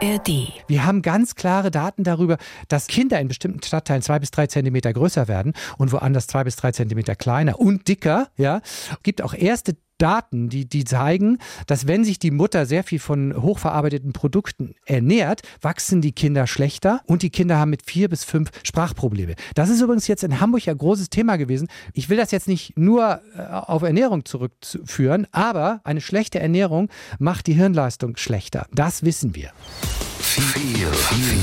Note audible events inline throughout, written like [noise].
ARD. Wir haben ganz klare Daten darüber, dass Kinder in bestimmten Stadtteilen zwei bis drei Zentimeter größer werden und woanders zwei bis drei Zentimeter kleiner und dicker. Ja, gibt auch erste Daten, die, die zeigen, dass wenn sich die Mutter sehr viel von hochverarbeiteten Produkten ernährt, wachsen die Kinder schlechter und die Kinder haben mit vier bis fünf Sprachprobleme. Das ist übrigens jetzt in Hamburg ja großes Thema gewesen. Ich will das jetzt nicht nur äh, auf Ernährung zurückführen, aber eine schlechte Ernährung macht die Hirnleistung schlechter. Das wissen wir. Viel, viel,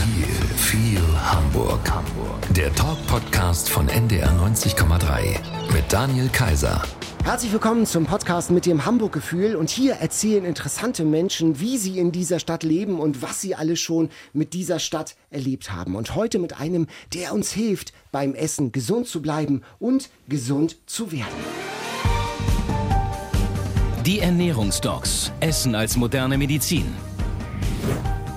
viel Hamburg. Hamburg. Der Talk-Podcast von NDR 90,3 mit Daniel Kaiser. Herzlich willkommen zum Podcast mit dem Hamburg-Gefühl. Und hier erzählen interessante Menschen, wie sie in dieser Stadt leben und was sie alle schon mit dieser Stadt erlebt haben. Und heute mit einem, der uns hilft, beim Essen gesund zu bleiben und gesund zu werden. Die Ernährungsdocs. Essen als moderne Medizin.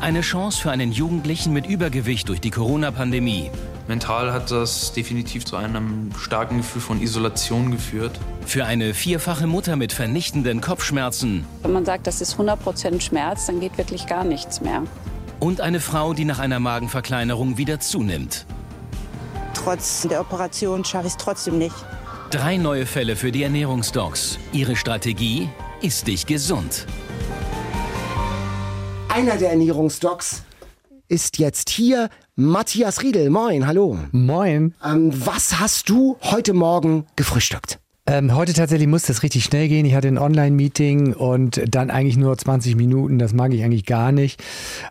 Eine Chance für einen Jugendlichen mit Übergewicht durch die Corona-Pandemie. Mental hat das definitiv zu einem starken Gefühl von Isolation geführt. Für eine vierfache Mutter mit vernichtenden Kopfschmerzen. Wenn man sagt, das ist 100% Schmerz, dann geht wirklich gar nichts mehr. Und eine Frau, die nach einer Magenverkleinerung wieder zunimmt. Trotz der Operation schaffe ich es trotzdem nicht. Drei neue Fälle für die Ernährungsdocs. Ihre Strategie? Ist dich gesund. Einer der Ernährungsdocs ist jetzt hier. Matthias Riedel, moin, hallo. Moin. Ähm, was hast du heute Morgen gefrühstückt? Ähm, heute tatsächlich musste es richtig schnell gehen. Ich hatte ein Online-Meeting und dann eigentlich nur 20 Minuten. Das mag ich eigentlich gar nicht.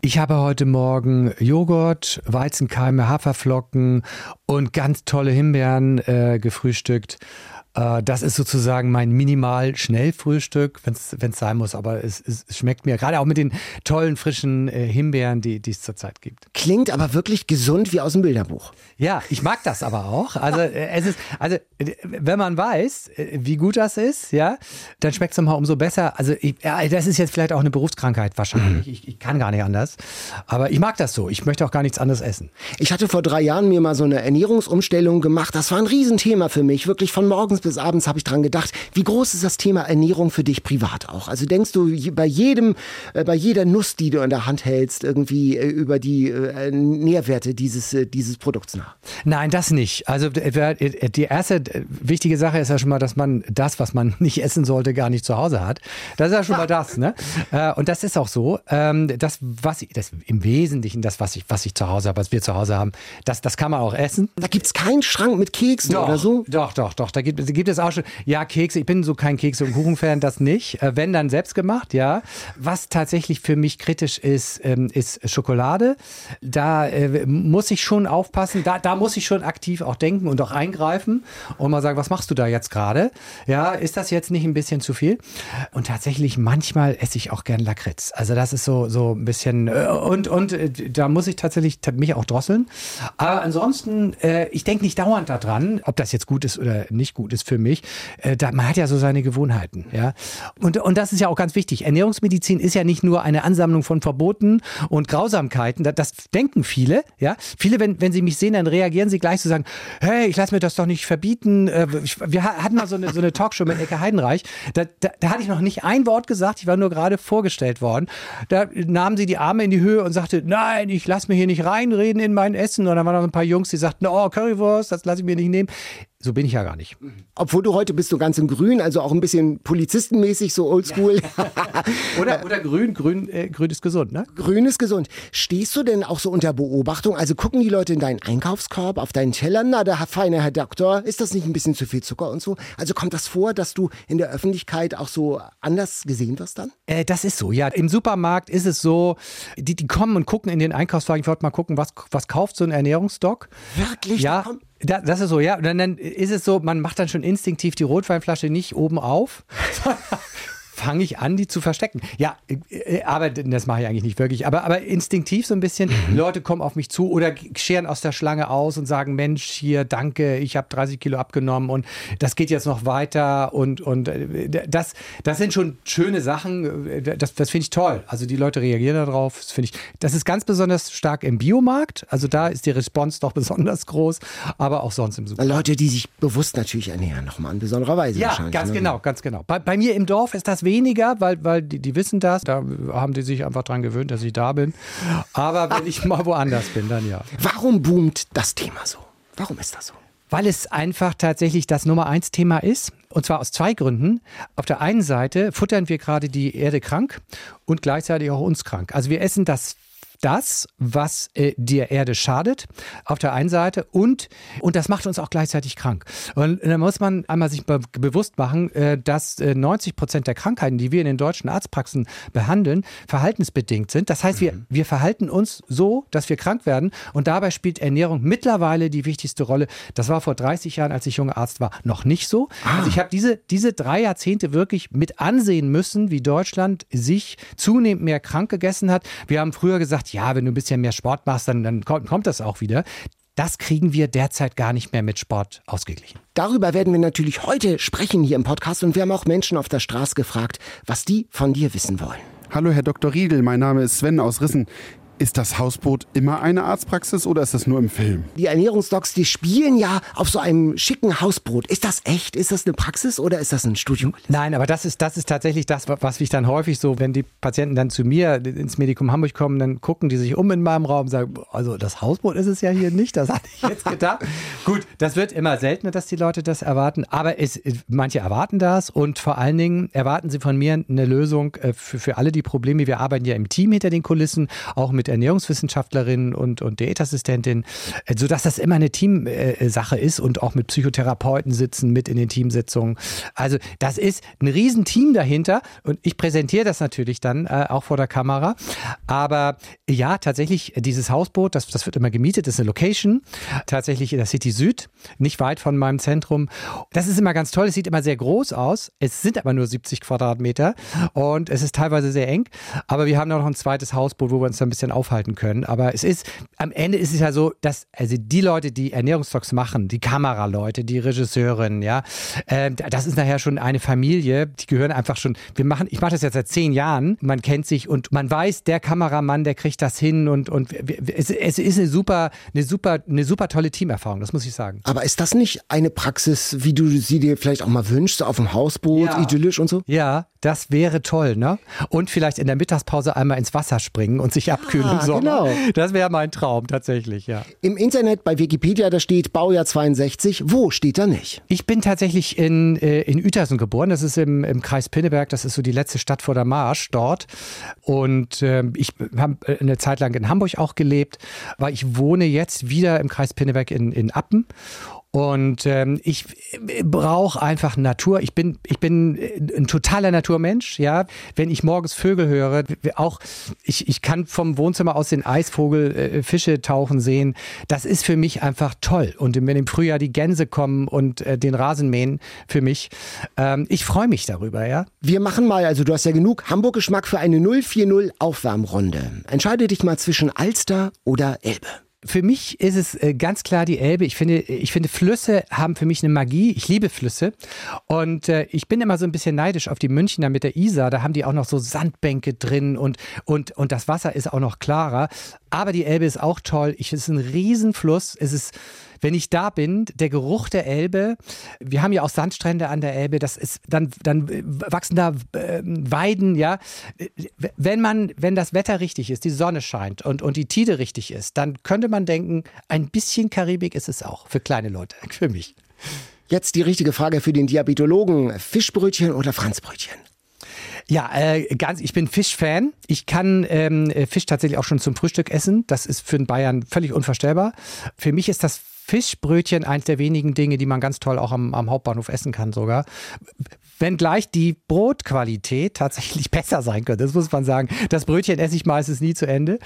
Ich habe heute Morgen Joghurt, Weizenkeime, Haferflocken und ganz tolle Himbeeren äh, gefrühstückt. Äh, das ist sozusagen mein Minimal-Schnellfrühstück, wenn es sein muss. Aber es, es, schmeckt mir gerade auch mit den tollen, frischen äh, Himbeeren, die es zurzeit gibt. Klingt aber wirklich gesund wie aus dem Bilderbuch. Ja, ich mag das aber auch. Also, äh, es ist, also wenn man weiß, wie gut das ist, ja, dann schmeckt es nochmal umso besser. Also, ich, das ist jetzt vielleicht auch eine Berufskrankheit wahrscheinlich. Mhm. Ich, ich kann gar nicht anders. Aber ich mag das so. Ich möchte auch gar nichts anderes essen. Ich hatte vor drei Jahren mir mal so eine Ernährungsumstellung gemacht. Das war ein Riesenthema für mich. Wirklich von morgens bis abends habe ich dran gedacht. Wie groß ist das Thema Ernährung für dich privat auch? Also denkst du bei jedem, äh, bei jeder Nuss, die du in der Hand hältst, irgendwie über die Nährwerte dieses, dieses Produkts nach? Nein, das nicht. Also die erste wichtige Sache ist ja schon mal, dass man das, was man [laughs] nicht essen sollte, gar nicht zu Hause hat. Das ist ja schon mal das. Ne? Äh, und das ist auch so. Ähm, das, was ich, das im Wesentlichen, das, was ich, was ich zu Hause habe, was wir zu Hause haben, das, das kann man auch essen. Da gibt es keinen Schrank mit Keksen doch, oder so? Doch, doch, doch. Da gibt, gibt es auch schon. Ja, Kekse. Ich bin so kein Kekse- und Kuchenfan, das nicht. Äh, wenn, dann selbst gemacht, ja. Was tatsächlich für mich kritisch ist, ähm, ist Schokolade. Da äh, muss ich schon aufpassen. Da, da muss ich schon aktiv auch denken und auch eingreifen und mal sagen, was machst du da jetzt gerade? Ja, ist das jetzt nicht ein bisschen zu viel? Und tatsächlich manchmal esse ich auch gern Lakritz. Also das ist so so ein bisschen äh, und und äh, da muss ich tatsächlich mich auch drosseln. Aber ansonsten, äh, ich denke nicht dauernd daran, ob das jetzt gut ist oder nicht gut ist für mich. Äh, da, man hat ja so seine Gewohnheiten, ja. Und und das ist ja auch ganz wichtig. Ernährungsmedizin ist ja nicht nur eine Ansammlung von Verboten und Grausamkeiten. Das, das denken viele, ja. Viele, wenn wenn sie mich sehen, dann reagieren sie gleich zu sagen, hey, ich lasse mir das doch nicht verbieten. Äh, wir hatten mal so eine, so eine Talkshow mit Ecke Heidenreich. Da, da, da hatte ich noch nicht ein Wort gesagt. Ich war nur gerade vorgestellt worden. Da nahmen sie die Arme in die Höhe und sagte, nein, ich lasse mir hier nicht reinreden in mein Essen. Und dann waren noch ein paar Jungs, die sagten, oh, Currywurst, das lasse ich mir nicht nehmen. So bin ich ja gar nicht. Obwohl du heute bist du ganz in grün, also auch ein bisschen polizistenmäßig, so oldschool. Ja. [laughs] oder, oder grün, grün, äh, grün ist gesund, ne? Grün ist gesund. Stehst du denn auch so unter Beobachtung? Also gucken die Leute in deinen Einkaufskorb, auf deinen Teller? Na, der feine Herr Doktor, ist das nicht ein bisschen zu viel Zucker und so? Also kommt das vor, dass du in der Öffentlichkeit auch so anders gesehen wirst dann? Äh, das ist so, ja. Im Supermarkt ist es so, die, die kommen und gucken in den Einkaufswagen. Ich wollte mal gucken, was, was kauft so ein Ernährungsdoc? Wirklich? Ja. Da, das ist so, ja. Und dann, dann ist es so, man macht dann schon instinktiv die Rotweinflasche nicht oben auf, [laughs] fange ich an, die zu verstecken. Ja, äh, aber das mache ich eigentlich nicht wirklich. Aber, aber instinktiv so ein bisschen, mhm. Leute kommen auf mich zu oder scheren aus der Schlange aus und sagen, Mensch, hier, danke, ich habe 30 Kilo abgenommen und das geht jetzt noch weiter. Und, und äh, das, das sind schon schöne Sachen. Das, das finde ich toll. Also die Leute reagieren darauf. Das finde ich, das ist ganz besonders stark im Biomarkt. Also da ist die Response doch [laughs] besonders groß, aber auch sonst im Supermarkt. Leute, die sich bewusst natürlich ernähren, nochmal in besonderer Weise ja, wahrscheinlich. ganz ne? genau, ganz genau. Bei, bei mir im Dorf ist das weniger, weil, weil die, die wissen das. Da haben die sich einfach dran gewöhnt, dass ich da bin. Aber wenn ich mal woanders bin, dann ja. Warum boomt das Thema so? Warum ist das so? Weil es einfach tatsächlich das Nummer eins Thema ist. Und zwar aus zwei Gründen. Auf der einen Seite futtern wir gerade die Erde krank und gleichzeitig auch uns krank. Also wir essen das das, was äh, der Erde schadet, auf der einen Seite und, und das macht uns auch gleichzeitig krank. Und da muss man einmal sich be bewusst machen, äh, dass äh, 90 Prozent der Krankheiten, die wir in den deutschen Arztpraxen behandeln, verhaltensbedingt sind. Das heißt, wir, mhm. wir verhalten uns so, dass wir krank werden und dabei spielt Ernährung mittlerweile die wichtigste Rolle. Das war vor 30 Jahren, als ich junger Arzt war, noch nicht so. Ah. Also ich habe diese, diese drei Jahrzehnte wirklich mit ansehen müssen, wie Deutschland sich zunehmend mehr krank gegessen hat. Wir haben früher gesagt, sagt, ja, wenn du ein bisschen mehr Sport machst, dann, dann kommt, kommt das auch wieder. Das kriegen wir derzeit gar nicht mehr mit Sport ausgeglichen. Darüber werden wir natürlich heute sprechen hier im Podcast und wir haben auch Menschen auf der Straße gefragt, was die von dir wissen wollen. Hallo Herr Dr. Riedel, mein Name ist Sven aus Rissen. Ist das Hausboot immer eine Arztpraxis oder ist das nur im Film? Die Ernährungsdocs, die spielen ja auf so einem schicken Hausboot. Ist das echt? Ist das eine Praxis oder ist das ein Studium? Nein, aber das ist, das ist tatsächlich das, was ich dann häufig so, wenn die Patienten dann zu mir ins Medikum Hamburg kommen, dann gucken die sich um in meinem Raum und sagen, also das Hausboot ist es ja hier nicht, das hatte ich jetzt gedacht. [laughs] Gut, das wird immer seltener, dass die Leute das erwarten, aber es, manche erwarten das und vor allen Dingen erwarten sie von mir eine Lösung äh, für, für alle die Probleme. Wir arbeiten ja im Team hinter den Kulissen, auch mit Ernährungswissenschaftlerin und, und Diätassistentin, äh, sodass das immer eine Teamsache ist und auch mit Psychotherapeuten sitzen mit in den Teamsitzungen. Also das ist ein Riesenteam dahinter und ich präsentiere das natürlich dann äh, auch vor der Kamera. Aber ja, tatsächlich, dieses Hausboot, das, das wird immer gemietet, das ist eine Location, tatsächlich in der City Süd, nicht weit von meinem Zentrum. Das ist immer ganz toll, es sieht immer sehr groß aus, es sind aber nur 70 Quadratmeter und es ist teilweise sehr eng, aber wir haben auch noch ein zweites Hausboot, wo wir uns da ein bisschen aufhalten können. Aber es ist, am Ende ist es ja so, dass also die Leute, die Ernährungstalks machen, die Kameraleute, die Regisseurinnen, ja, äh, das ist nachher schon eine Familie, die gehören einfach schon, wir machen, ich mache das jetzt seit zehn Jahren, man kennt sich und man weiß, der Kameramann, der kriegt das hin und, und es, es ist eine super, eine super, eine super tolle Teamerfahrung, das muss ich sagen. Aber ist das nicht eine Praxis, wie du sie dir vielleicht auch mal wünschst, auf dem Hausboot, ja. idyllisch und so? Ja, das wäre toll, ne? Und vielleicht in der Mittagspause einmal ins Wasser springen und sich abkühlen ah, im Sommer. Genau. Das wäre mein Traum tatsächlich, ja. Im Internet bei Wikipedia, da steht Baujahr 62. Wo steht da nicht? Ich bin tatsächlich in, äh, in Uetersen geboren. Das ist im, im Kreis Pinneberg. Das ist so die letzte Stadt vor der Marsch dort. Und äh, ich habe eine Zeit lang in Hamburg auch gelebt, weil ich wohne jetzt wieder im Kreis Pinneberg in, in Appen. Und ähm, ich brauche einfach Natur. Ich bin, ich bin ein totaler Naturmensch, ja. Wenn ich morgens Vögel höre, auch ich, ich kann vom Wohnzimmer aus den Eisvogel äh, Fische tauchen sehen. Das ist für mich einfach toll. Und wenn im Frühjahr die Gänse kommen und äh, den Rasen mähen für mich, ähm, ich freue mich darüber, ja. Wir machen mal, also du hast ja genug Hamburg-Geschmack für eine 040 Aufwärmrunde. Entscheide dich mal zwischen Alster oder Elbe für mich ist es äh, ganz klar die Elbe. Ich finde, ich finde, Flüsse haben für mich eine Magie. Ich liebe Flüsse. Und äh, ich bin immer so ein bisschen neidisch auf die Münchner mit der Isar. Da haben die auch noch so Sandbänke drin und, und, und das Wasser ist auch noch klarer. Aber die Elbe ist auch toll. Ich, es ist ein Riesenfluss. Es ist wenn ich da bin, der Geruch der Elbe, wir haben ja auch Sandstrände an der Elbe, das ist, dann, dann wachsen da äh, Weiden, ja. Wenn man, wenn das Wetter richtig ist, die Sonne scheint und, und die Tide richtig ist, dann könnte man denken, ein bisschen Karibik ist es auch für kleine Leute, [laughs] für mich. Jetzt die richtige Frage für den Diabetologen. Fischbrötchen oder Franzbrötchen? Ja, äh, ganz, ich bin Fischfan. Ich kann ähm, Fisch tatsächlich auch schon zum Frühstück essen. Das ist für den Bayern völlig unvorstellbar. Für mich ist das Fischbrötchen eins der wenigen Dinge, die man ganz toll auch am, am Hauptbahnhof essen kann sogar. Wenngleich die Brotqualität tatsächlich [laughs] besser sein könnte, das muss man sagen. Das Brötchen esse ich meistens nie zu Ende.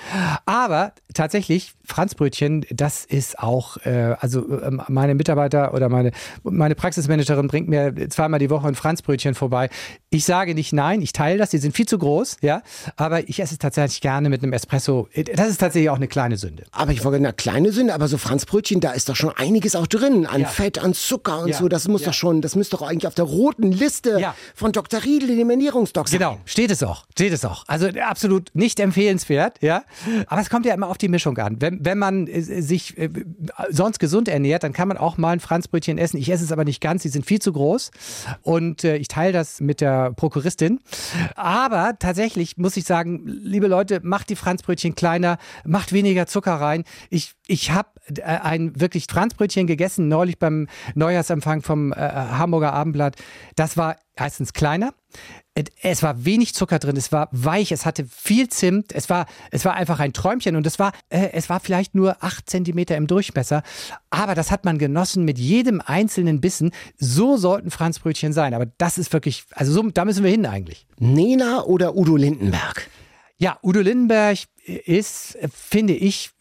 Aber tatsächlich, Franzbrötchen, das ist auch, äh, also äh, meine Mitarbeiter oder meine, meine Praxismanagerin bringt mir zweimal die Woche ein Franzbrötchen vorbei. Ich sage nicht nein, ich teile das, die sind viel zu groß, ja, aber ich esse es tatsächlich gerne mit einem Espresso. Das ist tatsächlich auch eine kleine Sünde. Aber ich wollte eine kleine Sünde, aber so Franzbrötchen, da ist doch schon einiges auch drin an ja. Fett, an Zucker und ja. so. Das muss ja. doch schon, das müsste doch eigentlich auf der roten Liste Liste Ja. von Dr. Riedel Ernährungsdoc sein. Genau, steht es auch. Steht es auch. Also absolut nicht empfehlenswert, ja. Aber es kommt ja immer auf die Mischung an. Wenn, wenn man äh, sich äh, sonst gesund ernährt, dann kann man auch mal ein Franzbrötchen essen. Ich esse es aber nicht ganz, die sind viel zu groß. Und äh, ich teile das mit der Prokuristin. Aber tatsächlich muss ich sagen, liebe Leute, macht die Franzbrötchen kleiner, macht weniger Zucker rein. Ich, ich habe ein wirklich Franzbrötchen gegessen, neulich beim Neujahrsempfang vom äh, Hamburger Abendblatt. Das war erstens kleiner. Es war wenig Zucker drin, es war weich, es hatte viel Zimt, es war, es war einfach ein Träumchen und es war, äh, es war vielleicht nur acht Zentimeter im Durchmesser, aber das hat man genossen mit jedem einzelnen Bissen. So sollten Franzbrötchen sein, aber das ist wirklich, also so, da müssen wir hin eigentlich. Nena oder Udo Lindenberg? Ja, Udo Lindenberg ist, äh, finde ich,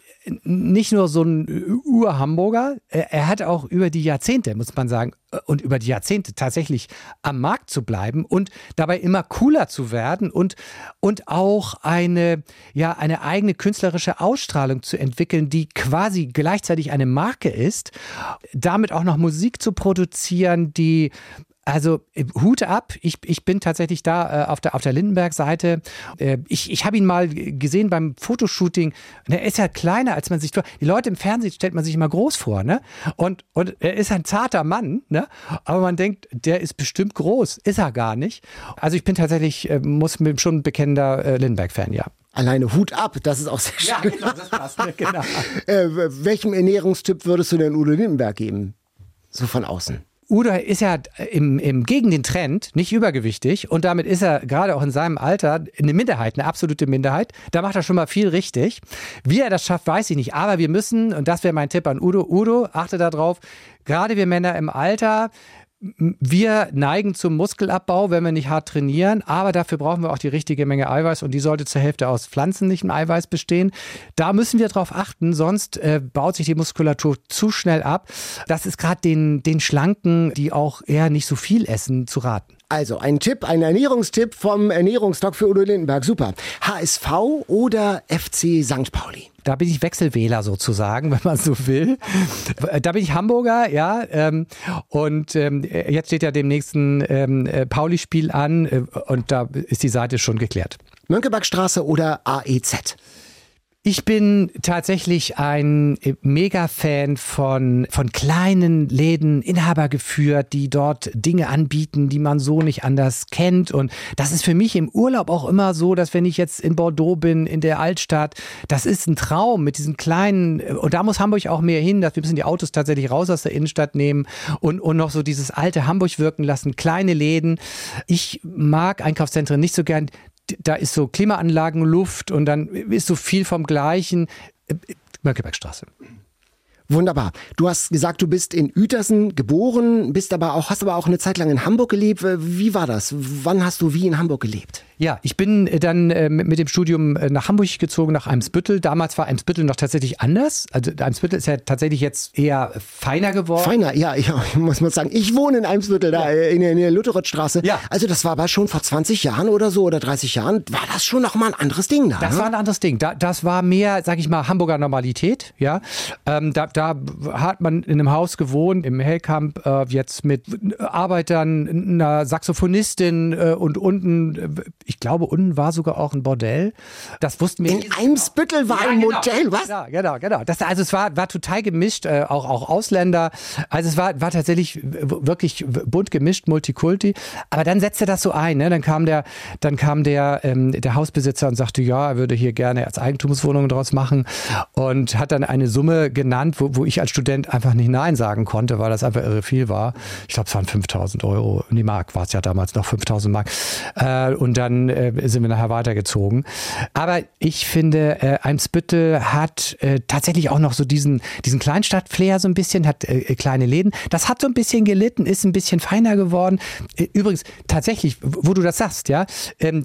nicht nur so ein Ur-Hamburger, er hat auch über die Jahrzehnte, muss man sagen, und über die Jahrzehnte tatsächlich am Markt zu bleiben und dabei immer cooler zu werden und, und auch eine, ja, eine eigene künstlerische Ausstrahlung zu entwickeln, die quasi gleichzeitig eine Marke ist, damit auch noch Musik zu produzieren, die also Hut ab, ich, ich bin tatsächlich da äh, auf der, auf der Lindenberg-Seite. Äh, ich ich habe ihn mal gesehen beim Fotoshooting. Er ist ja kleiner, als man sich vor. Die Leute im Fernsehen stellt man sich immer groß vor, ne? Und, und er ist ein zarter Mann, ne? Aber man denkt, der ist bestimmt groß. Ist er gar nicht. Also ich bin tatsächlich, äh, muss schon ein bekennender äh, Lindenberg-Fan, ja. Alleine Hut ab, das ist auch sehr schön. Ja, genau, das passt. genau. [laughs] äh, welchem Ernährungstipp würdest du denn Udo Lindenberg geben? So von außen. Udo ist ja im, im, gegen den Trend nicht übergewichtig und damit ist er gerade auch in seinem Alter eine Minderheit, eine absolute Minderheit. Da macht er schon mal viel richtig. Wie er das schafft, weiß ich nicht. Aber wir müssen, und das wäre mein Tipp an Udo, Udo, achte darauf, gerade wir Männer im Alter, wir neigen zum Muskelabbau, wenn wir nicht hart trainieren, aber dafür brauchen wir auch die richtige Menge Eiweiß und die sollte zur Hälfte aus pflanzlichem Eiweiß bestehen. Da müssen wir drauf achten, sonst äh, baut sich die Muskulatur zu schnell ab. Das ist gerade den, den Schlanken, die auch eher nicht so viel essen, zu raten. Also ein Tipp, ein Ernährungstipp vom Ernährungsdoc für Udo Lindenberg. Super. HSV oder FC St. Pauli? Da bin ich Wechselwähler sozusagen, [laughs] wenn man so will. Da bin ich Hamburger, ja. Ähm, und ähm, jetzt steht ja dem nächsten ähm, Pauli-Spiel an äh, und da ist die Seite schon geklärt. Mönckebergstraße oder AEZ? Ich bin tatsächlich ein Mega-Fan von, von kleinen Läden, Inhaber geführt, die dort Dinge anbieten, die man so nicht anders kennt. Und das ist für mich im Urlaub auch immer so, dass wenn ich jetzt in Bordeaux bin, in der Altstadt, das ist ein Traum mit diesen kleinen, und da muss Hamburg auch mehr hin, dass wir müssen die Autos tatsächlich raus aus der Innenstadt nehmen und, und noch so dieses alte Hamburg wirken lassen, kleine Läden. Ich mag Einkaufszentren nicht so gern da ist so Klimaanlagen, Luft und dann ist so viel vom Gleichen. Mönckebergstraße. Wunderbar. Du hast gesagt, du bist in Uetersen geboren, bist aber auch, hast aber auch eine Zeit lang in Hamburg gelebt. Wie war das? Wann hast du wie in Hamburg gelebt? Ja, ich bin dann äh, mit dem Studium äh, nach Hamburg gezogen, nach Eimsbüttel. Damals war Eimsbüttel noch tatsächlich anders. Also Eimsbüttel ist ja tatsächlich jetzt eher feiner geworden. Feiner, ja, ja [laughs] muss man sagen. Ich wohne in Eimsbüttel, da ja. in der, in der Lutherothstraße. Ja. Also das war aber schon vor 20 Jahren oder so oder 30 Jahren, war das schon noch mal ein anderes Ding da. Das ne? war ein anderes Ding. Da, das war mehr, sag ich mal, Hamburger Normalität. Ja, ähm, da, da hat man in einem Haus gewohnt, im Hellkamp, äh, jetzt mit Arbeitern, einer Saxophonistin äh, und unten, ich glaube, unten war sogar auch ein Bordell. Das wussten wir. In Eimsbüttel war ja, ein genau. Modell, was? Ja, genau, genau. Das, also es war, war total gemischt, äh, auch, auch Ausländer. Also es war, war tatsächlich wirklich bunt gemischt, Multikulti. Aber dann setzte das so ein. Ne? Dann kam der, dann kam der, ähm, der Hausbesitzer und sagte, ja, er würde hier gerne als Eigentumswohnung draus machen und hat dann eine Summe genannt, wo, wo ich als Student einfach nicht Nein sagen konnte, weil das einfach irre viel war. Ich glaube, es waren 5000 Euro. Die Mark war es ja damals noch 5000 Mark. Äh, und dann äh, sind wir nachher weitergezogen. Aber ich finde, äh, Eimsbüttel hat äh, tatsächlich auch noch so diesen, diesen Kleinstadt-Flair so ein bisschen, hat äh, kleine Läden. Das hat so ein bisschen gelitten, ist ein bisschen feiner geworden. Äh, übrigens, tatsächlich, wo du das sagst, ja, ähm,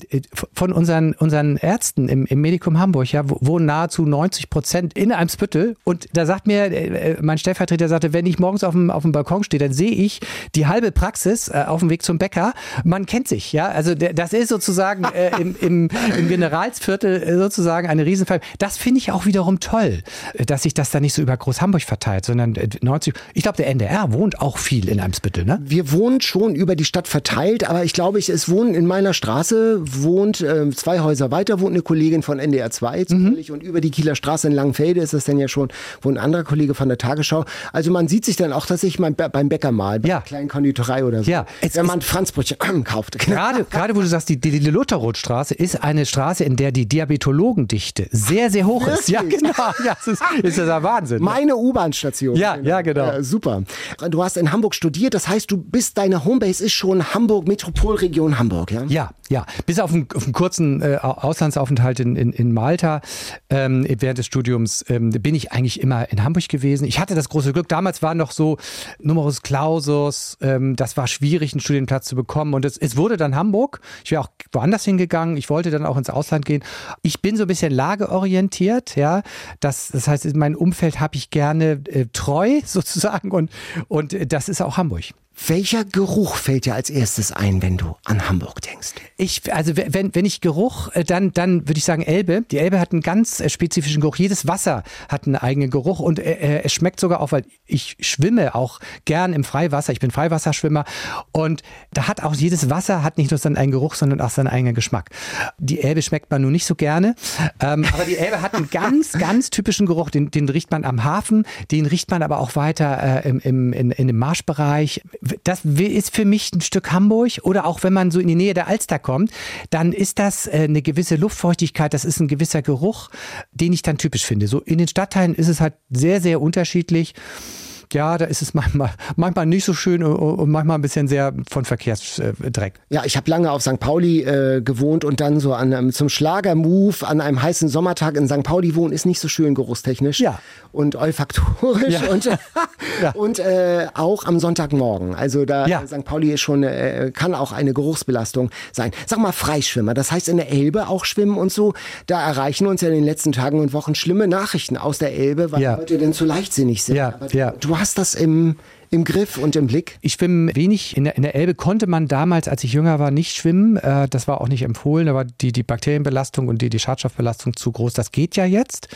von unseren, unseren Ärzten im, im Medikum Hamburg, ja, wohnen nahezu 90 Prozent in Eimsbüttel. Und da sagt mir äh, mein Stellvertreter sagte, wenn ich morgens auf dem, auf dem Balkon stehe, dann sehe ich die halbe Praxis äh, auf dem Weg zum Bäcker. Man kennt sich, ja. Also der, das ist sozusagen äh, im, im, im Generalsviertel äh, sozusagen eine Riesenfall. Das finde ich auch wiederum toll, äh, dass sich das da nicht so über Groß Hamburg verteilt, sondern 90. Ich glaube, der NDR wohnt auch viel in Eimsbüttel, ne? Wir wohnen schon über die Stadt verteilt, aber ich glaube, ich, es wohnen in meiner Straße, wohnt äh, zwei Häuser weiter, wohnt eine Kollegin von NDR 2 zufällig mhm. und über die Kieler Straße in Langenfelde ist das dann ja schon, wohnt ein anderer Kollege von der Tagesschau. Also man sieht sich dann auch, dass ich mein, beim Bäcker mal, bei Ja. einer kleinen Konditorei oder so, Ja, es wenn man Franzbrötchen kauft. [laughs] Gerade, gerade wo du sagst, die, die, die Lutherrothstraße ist eine Straße, in der die Diabetologendichte sehr, sehr hoch ist. Ja, genau. Ja, das ist, ist ja der Wahnsinn. Meine U-Bahn-Station. Ja, ja, genau. Ja, super. Du hast in Hamburg studiert, das heißt, du bist, deine Homebase ist schon Hamburg, Metropolregion Hamburg, ja? Ja, ja. Bis auf einen, auf einen kurzen äh, Auslandsaufenthalt in, in, in Malta ähm, während des Studiums ähm, bin ich eigentlich immer in Hamburg gewesen. Ich hatte das große Glück, damals war noch so Numerus Clausus, ähm, das war schwierig, einen Studienplatz zu bekommen. Und es, es wurde dann Hamburg. Ich wäre auch woanders hingegangen. Ich wollte dann auch ins Ausland gehen. Ich bin so ein bisschen lageorientiert, ja. Das, das heißt, in meinem Umfeld habe ich gerne äh, treu [laughs] sozusagen und, und äh, das ist auch Hamburg. Welcher Geruch fällt dir als erstes ein, wenn du an Hamburg denkst? Ich, also wenn, wenn ich Geruch, äh, dann, dann würde ich sagen Elbe. Die Elbe hat einen ganz äh, spezifischen Geruch. Jedes Wasser hat einen eigenen Geruch und äh, äh, es schmeckt sogar auch, weil ich schwimme auch gern im Freiwasser. Ich bin Freiwasserschwimmer und da hat auch jedes Wasser hat nicht nur seinen eigenen Geruch, sondern auch seinen eigenen Geschmack. Die Elbe schmeckt man nun nicht so gerne, ähm, aber die Elbe hat einen ganz, [laughs] ganz typischen Geruch. Den, den riecht man am Hafen, den riecht man aber auch weiter äh, im, im, in, in dem Marschbereich. Das ist für mich ein Stück Hamburg oder auch wenn man so in die Nähe der Alster kommt, dann ist das äh, eine gewisse Luftfeuchtigkeit, das ist ein gewisser Geruch, den ich dann typisch finde. So in den Stadtteilen ist es halt sehr, sehr unterschiedlich. Ja, da ist es manchmal, manchmal nicht so schön und manchmal ein bisschen sehr von Verkehrsdreck. Ja, ich habe lange auf St. Pauli äh, gewohnt und dann so an einem, zum Schlagermove an einem heißen Sommertag in St. Pauli wohnen ist nicht so schön geruchstechnisch Ja. und olfaktorisch Ja. [laughs] und, [laughs] Ja. und äh, auch am Sonntagmorgen. Also da Ja. St. Pauli ist schon äh, kann auch eine Geruchsbelastung sein. Sag mal Freischwimmer, das heißt in der Elbe auch schwimmen und so. Da erreichen uns ja in den letzten Tagen und Wochen schlimme Nachrichten aus der Elbe, weil. Leute denn zu leichtsinnig sind. Ja, Aber ja. Du hast das im im Griff und im Blick. Ich schwimme wenig. In der, in der Elbe konnte man damals, als ich jünger war, nicht schwimmen. Äh, das war auch nicht empfohlen. Da war die, die Bakterienbelastung und die, die Schadstoffbelastung zu groß. Das geht ja jetzt.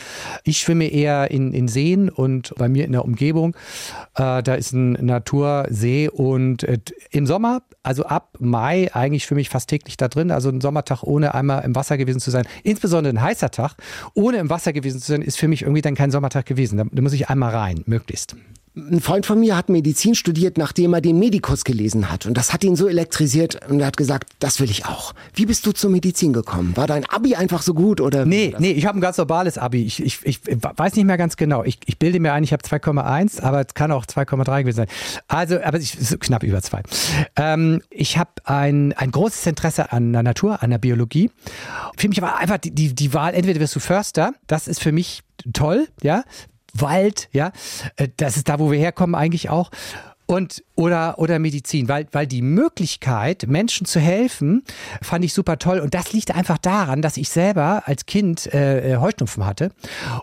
Ich schwimme eher in, in Seen und bei mir in der Umgebung. Äh, da ist ein Natursee und äh, im Sommer, also ab Mai, eigentlich schwimme ich fast täglich da drin. Also ein Sommertag ohne einmal im Wasser gewesen zu sein, insbesondere ein heißer Tag, ohne im Wasser gewesen zu sein, ist für mich irgendwie dann kein Sommertag gewesen. Da, da muss ich einmal rein, möglichst. Ein Freund von mir hat Medizin studiert, nachdem er den Medikus gelesen hat. Und das hat ihn so elektrisiert und er hat gesagt, das will ich auch. Wie bist du zur Medizin gekommen? War dein Abi einfach so gut oder? Nee, nee, ich habe ein ganz normales Abi. Ich, ich, ich weiß nicht mehr ganz genau. Ich, ich bilde mir ein, ich habe 2,1, aber es kann auch 2,3 gewesen sein. Also, aber ich, so knapp über zwei. Ähm, ich habe ein, ein großes Interesse an der Natur, an der Biologie. Für mich war einfach die, die, die Wahl, entweder wirst du Förster, das ist für mich toll, ja. Wald, ja, Äh, das ist da, wo wir herkommen eigentlich auch. Und, oder, oder Medizin, weil, weil die Möglichkeit, Menschen zu helfen, fand ich super toll. Und das liegt einfach daran, dass ich selber als Kind äh, Heuschnupfen hatte.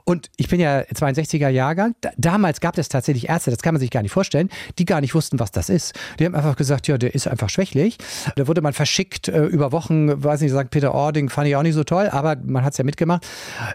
Und ich bin ja 62er Jahrgang. Da, damals gab es tatsächlich Ärzte, das kann man sich gar nicht vorstellen, die gar nicht wussten, was das ist. Die haben einfach gesagt, ja, der ist einfach schwächlich. Da wurde man verschickt äh, über Wochen, weiß nicht, St. Peter-Ording fand ich auch nicht so toll, aber man hat es ja mitgemacht.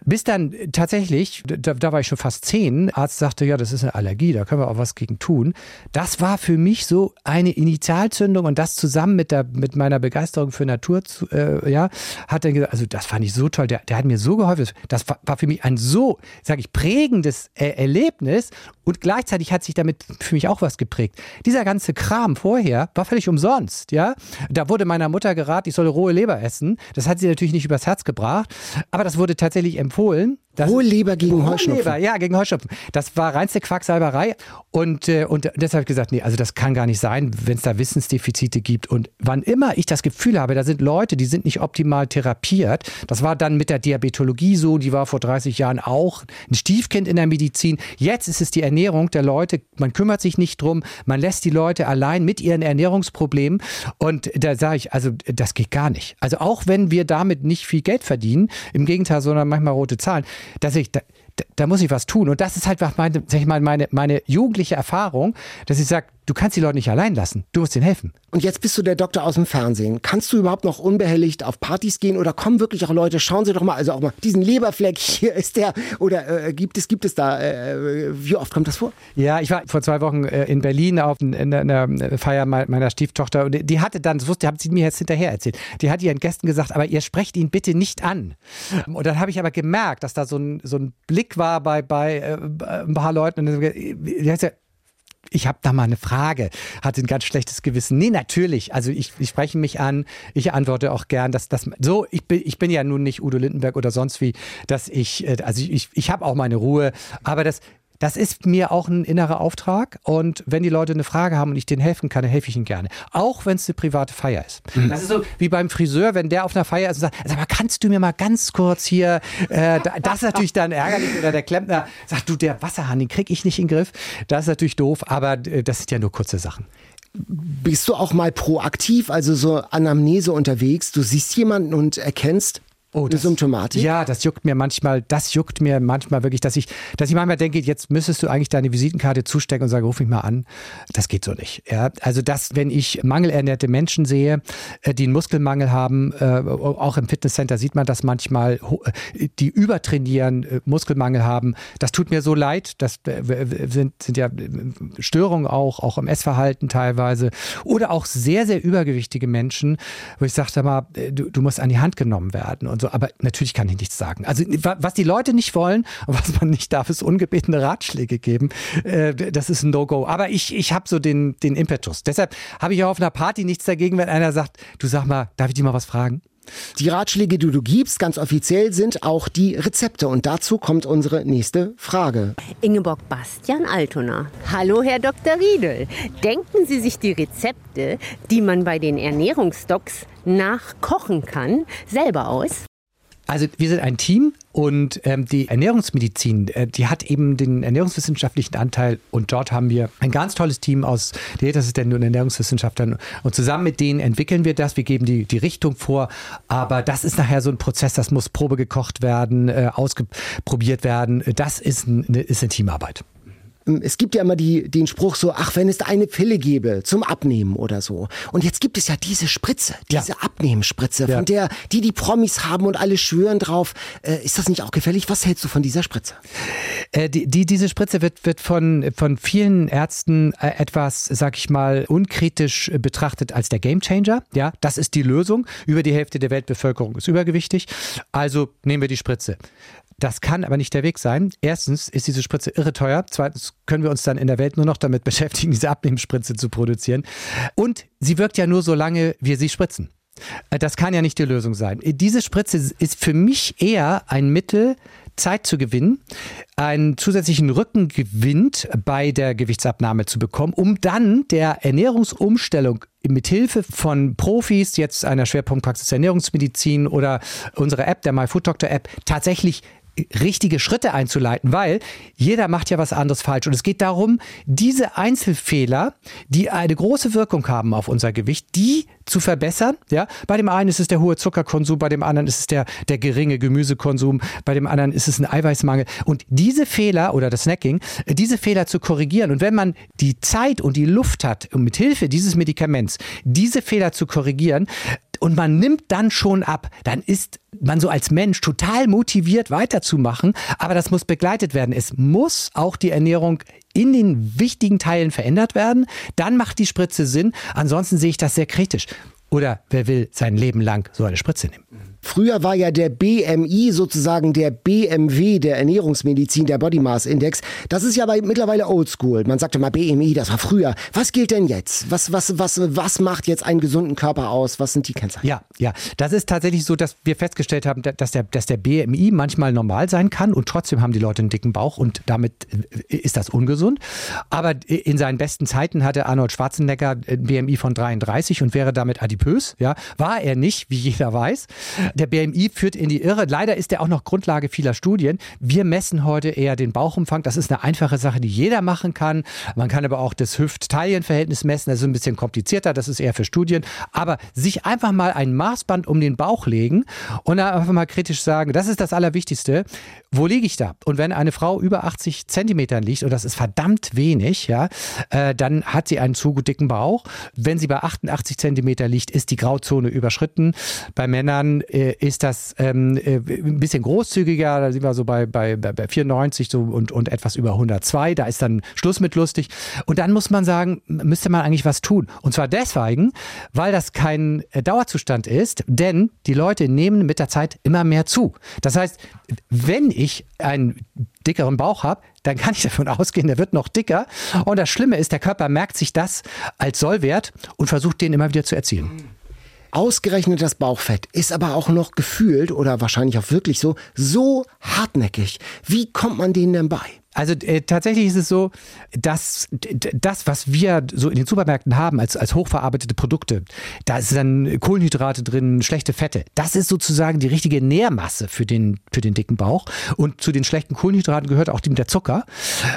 Bis dann tatsächlich, da, da war ich schon fast zehn, Arzt sagte, ja, das ist eine Allergie, da können wir auch was gegen tun. Das war für mich so eine Initialzündung und das zusammen mit, der, mit meiner Begeisterung für Natur, zu, äh, ja, hat dann gesagt, also das fand ich so toll, der, der hat mir so geholfen. Das war, war für mich ein so, sage ich, prägendes äh, Erlebnis und gleichzeitig hat sich damit für mich auch was geprägt. Dieser ganze Kram vorher war völlig umsonst, ja. Da wurde meiner Mutter geraten, ich solle rohe Leber essen. Das hat sie natürlich nicht übers Herz gebracht, aber das wurde tatsächlich empfohlen. Das Rohe Leber gegen Heuschnupfen. Leber, ja, gegen Heuschnupfen. Das war reinste Quacksalberei. Und, äh, und deshalb habe ich nee, also das kann gar nicht sein, wenn es da Wissensdefizite gibt. Und wann immer ich das Gefühl habe, da sind Leute, die sind nicht optimal therapiert. Das war dann mit der Diabetologie so, die war vor 30 Jahren auch ein Stiefkind in der Medizin. Jetzt ist es die Ernährung der Leute. Man kümmert sich nicht drum. Man lässt die Leute allein mit ihren Ernährungsproblemen. Und da sage ich, also das geht gar nicht. Also auch wenn wir damit nicht viel Geld verdienen, im Gegenteil, sondern manchmal rote Zahlen, dass ich, da, muss ich was tun. Und das ist halt meine, sag ich mal, meine, meine jugendliche Erfahrung, dass ich sage, du kannst die Leute nicht allein lassen. Du musst ihnen helfen. Und jetzt bist du der Doktor aus dem Fernsehen. Kannst du überhaupt noch unbehelligt auf Partys gehen oder kommen wirklich auch Leute, schauen Sie doch mal, also auch mal, diesen Leberfleck hier [laughs] ist der, oder äh, gibt es, gibt es da, äh, wie oft kommt das vor? Ja, ich war vor zwei Wochen äh, in Berlin auf einer Feier meiner Stieftochter und die hatte dann, das wusste, haben sie mir jetzt hinterher erzählt, die hat ihren Gästen gesagt, aber ihr sprecht ihn bitte nicht an. Und dann habe ich aber gemerkt, dass da so ein, so ein Blick war bei, bei äh, ein paar Leuten und die hat gesagt, ich habe da mal eine Frage, hatte ein ganz schlechtes Gewissen. Nee, natürlich. Also ich, ich spreche mich an, ich antworte auch gern, dass das so, ich bin, ich bin ja nun nicht Udo Lindenberg oder sonst wie, dass ich, äh, also ich, ich habe auch meine Ruhe, aber das, das ist mir auch ein innerer Auftrag. Und wenn die Leute eine Frage haben und ich denen helfen kann, dann helfe ich ihnen gerne. Auch wenn es eine private Feier ist. Mhm. Das ist so wie beim Friseur, wenn der auf einer Feier ist und sagt, sag mal, kannst du mir mal ganz kurz hier, äh, das ist natürlich dann ärgerlich. Oder der Klempner sagt, du, der Wasserhahn, den krieg ich nicht in den Griff. Das ist natürlich doof, aber äh, das sind ja nur kurze Sachen. Bist du auch mal proaktiv, also so Anamnese unterwegs? Du siehst jemanden und erkennst, Oh, das, Symptomatik? Ja, das juckt mir manchmal, das juckt mir manchmal wirklich, dass ich, dass ich manchmal denke, jetzt müsstest du eigentlich deine Visitenkarte zustecken und sagen, ruf mich mal an. Das geht so nicht. Ja, also das, wenn ich mangelernährte Menschen sehe, äh, die einen Muskelmangel haben, äh, auch im Fitnesscenter sieht man das manchmal, äh, die übertrainieren, Muskelmangel haben, das tut mir so leid. Das sind, sind ja Störungen auch, auch im Essverhalten teilweise. Oder auch sehr, sehr übergewichtige Menschen, wo ich sage, mal, du, du musst an die Hand genommen werden. Und so, aber natürlich kann ich nichts sagen. Also was die Leute nicht wollen und was man nicht darf, ist ungebetene Ratschläge geben. Äh, das ist ein No-Go. Aber ich, ich habe so den, den Impetus. Deshalb habe ich auch auf einer Party nichts dagegen, wenn einer sagt, du sag mal, darf ich dir mal was fragen? Die Ratschläge, die du gibst, ganz offiziell sind auch die Rezepte. Und dazu kommt unsere nächste Frage. Ingeborg Bastian Altona. Hallo, Herr Dr. Riedel. Denken Sie sich die Rezepte, die man bei den Ernährungsdocs nachkochen kann, selber aus? Also wir sind ein Team und ähm, die Ernährungsmedizin, äh, die hat eben den ernährungswissenschaftlichen Anteil und dort haben wir ein ganz tolles Team aus Diätassistenten und Ernährungswissenschaftlern und zusammen mit denen entwickeln wir das, wir geben die, die Richtung vor, aber das ist nachher so ein Prozess, das muss Probe gekocht werden, äh, ausprobiert werden, das ist, ein, ist eine Teamarbeit. Ähm, es gibt ja immer die, den Spruch so, ach, wenn es eine Pille gäbe zum Abnehmen oder so. Und jetzt gibt es ja diese Spritze, diese ja. Abnehmspritze, ja. von der die die Promis haben und alle schwören drauf. Äh, ist das nicht auch gefährlich? Was hältst du von dieser Spritze? Äh, die, die, diese Spritze wird, wird von, von vielen Ärzten äh, etwas, sag ich mal, unkritisch betrachtet als der Gamechanger. Ja, das ist die Lösung. Über die Hälfte der Weltbevölkerung ist übergewichtig. Also nehmen wir die Spritze. Das kann aber nicht der Weg sein. Erstens ist diese Spritze irre teuer. Zweitens können wir uns dann in der Welt nur noch damit [laughs] beschäftigen, diese Abnehmspritze zu produzieren. Und sie wirkt ja nur so lange, wir sie spritzen. Äh, das kann ja nicht die Lösung sein. Diese Spritze ist für mich eher ein Mittel, Zeit zu gewinnen, einen zusätzlichen Rückengewinn bei der Gewichtsabnahme zu bekommen, um dann der Ernährungsumstellung mit Hilfe von Profis, jetzt einer Schwerpunktpraxis Ernährungsmedizin oder unserer App, der MyFoodDoctor App, tatsächlich richtige Schritte einzuleiten, weil jeder macht ja was anderes falsch. Und es geht darum, diese Einzelfehler, die eine große Wirkung haben auf unser Gewicht, die zu verbessern. Ja, bei dem einen ist es der hohe Zuckerkonsum, bei dem anderen ist es der, der geringe Gemüsekonsum, bei dem anderen ist es ein Eiweißmangel. Und diese Fehler oder das Snacking, diese Fehler zu korrigieren. Und wenn man die Zeit und die Luft hat, um mit Hilfe dieses Medikaments diese Fehler zu korrigieren, und man nimmt dann schon ab, dann ist man so als Mensch total motiviert weiterzumachen, aber das muss begleitet werden. Es muss auch die Ernährung in den wichtigen Teilen verändert werden, dann macht die Spritze Sinn. Ansonsten sehe ich das sehr kritisch. Oder wer will sein Leben lang so eine Spritze nehmen? Früher war ja der BMI sozusagen der BMW der Ernährungsmedizin, der Body Mass Index. Das ist ja aber mittlerweile oldschool. Man sagte mal BMI, das war früher. Was gilt denn jetzt? Was, was, was, was macht jetzt einen gesunden Körper aus? Was sind die Kennzeichen? Ja, ja. Das ist tatsächlich so, dass wir festgestellt haben, dass der, dass der BMI manchmal normal sein kann und trotzdem haben die Leute einen dicken Bauch und damit äh, ist das ungesund. Aber in seinen besten Zeiten hatte Arnold Schwarzenegger ein BMI von 33 und wäre damit adipös. Ja, war er nicht, wie jeder weiß. Der BMI führt in die Irre. Leider ist der auch noch Grundlage vieler Studien. Wir messen heute eher den Bauchumfang. Das ist eine einfache Sache, die jeder machen kann. Man kann aber auch das Hüft-Taillen-Verhältnis messen. Das ist ein bisschen komplizierter. Das ist eher für Studien. Aber sich einfach mal ein Maßband um den Bauch legen und einfach mal kritisch sagen, das ist das Allerwichtigste. Wo liege ich da? Und wenn eine Frau über 80 Zentimetern liegt, und das ist verdammt wenig, ja, äh, dann hat sie einen zu dicken Bauch. Wenn sie bei 88 Zentimeter liegt, ist die Grauzone überschritten. Bei Männern äh, ist das ähm, äh, ein bisschen großzügiger. Da sind wir so bei, bei, bei 94 so und, und etwas über 102. Da ist dann Schluss mit lustig. Und dann muss man sagen, müsste man eigentlich was tun. Und zwar deswegen, weil das kein äh, Dauerzustand ist, denn die Leute nehmen mit der Zeit immer mehr zu. Das heißt, wenn ich einen dickeren Bauch habe, dann kann ich davon ausgehen, der wird noch dicker. Und das Schlimme ist, der Körper merkt sich das als Sollwert und versucht den immer wieder zu erzielen. Ausgerechnet das Bauchfett ist aber auch noch gefühlt oder wahrscheinlich auch wirklich so, so hartnäckig. Wie kommt man denen denn bei? Also äh, tatsächlich ist es so, dass das, was wir so in den Supermärkten haben als, als hochverarbeitete Produkte, da ist dann Kohlenhydrate drin, schlechte Fette. Das ist sozusagen die richtige Nährmasse für den, für den dicken Bauch. Und zu den schlechten Kohlenhydraten gehört auch der Zucker.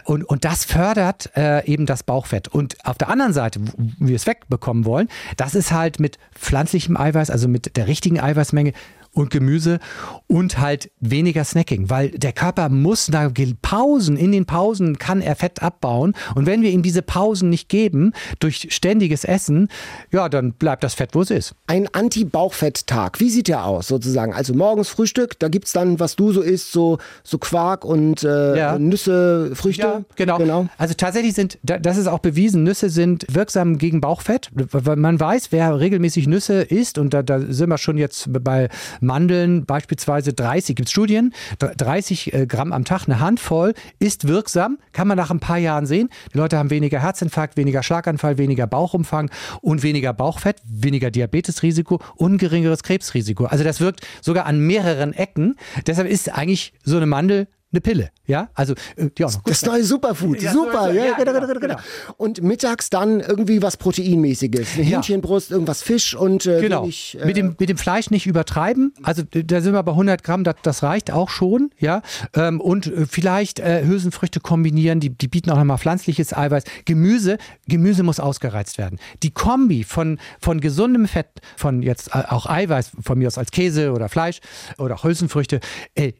Und, und das fördert äh, eben das Bauchfett. Und auf der anderen Seite, wo wir es wegbekommen wollen, das ist halt mit pflanzlichem Eiweiß, also mit der richtigen Eiweißmenge und Gemüse und halt weniger Snacking, weil der Körper muss nach Pausen, in den Pausen kann er Fett abbauen und wenn wir ihm diese Pausen nicht geben durch ständiges Essen, ja, dann bleibt das Fett, wo es ist. Ein Anti-Bauchfett-Tag, wie sieht der aus sozusagen? Also morgens Frühstück, da gibt es dann, was du so isst, so, so Quark und äh, ja. Nüsse, Früchte? Ja, genau. genau. Also tatsächlich sind, das ist auch bewiesen, Nüsse sind wirksam gegen Bauchfett, weil man weiß, wer regelmäßig Nüsse isst und da, da sind wir schon jetzt bei Mandeln beispielsweise 30, gibt es Studien, 30 äh, Gramm am Tag, eine Handvoll, ist wirksam, kann man nach ein paar Jahren sehen. Die Leute haben weniger Herzinfarkt, weniger Schlaganfall, weniger Bauchumfang und weniger Bauchfett, weniger Diabetesrisiko und geringeres Krebsrisiko. Also das wirkt sogar an mehreren Ecken. Deshalb ist eigentlich so eine Mandel eine Pille. Ja, also äh, ja, das neue Superfood, ja, super. Ja, ja, genau, genau, genau, genau. Und mittags dann irgendwie was Proteinmäßiges, eine Hähnchenbrust, irgendwas Fisch und äh, genau. Wenig, äh, mit dem mit dem Fleisch nicht übertreiben. Also da sind wir bei 100 Gramm, das, das reicht auch schon, ja. Ähm, und äh, vielleicht äh, Hülsenfrüchte kombinieren, die die bieten auch nochmal pflanzliches Eiweiß. Gemüse, Gemüse muss ausgereizt werden. Die Kombi von von gesundem Fett, von jetzt äh, auch Eiweiß, von mir aus als Käse oder Fleisch oder auch Hülsenfrüchte,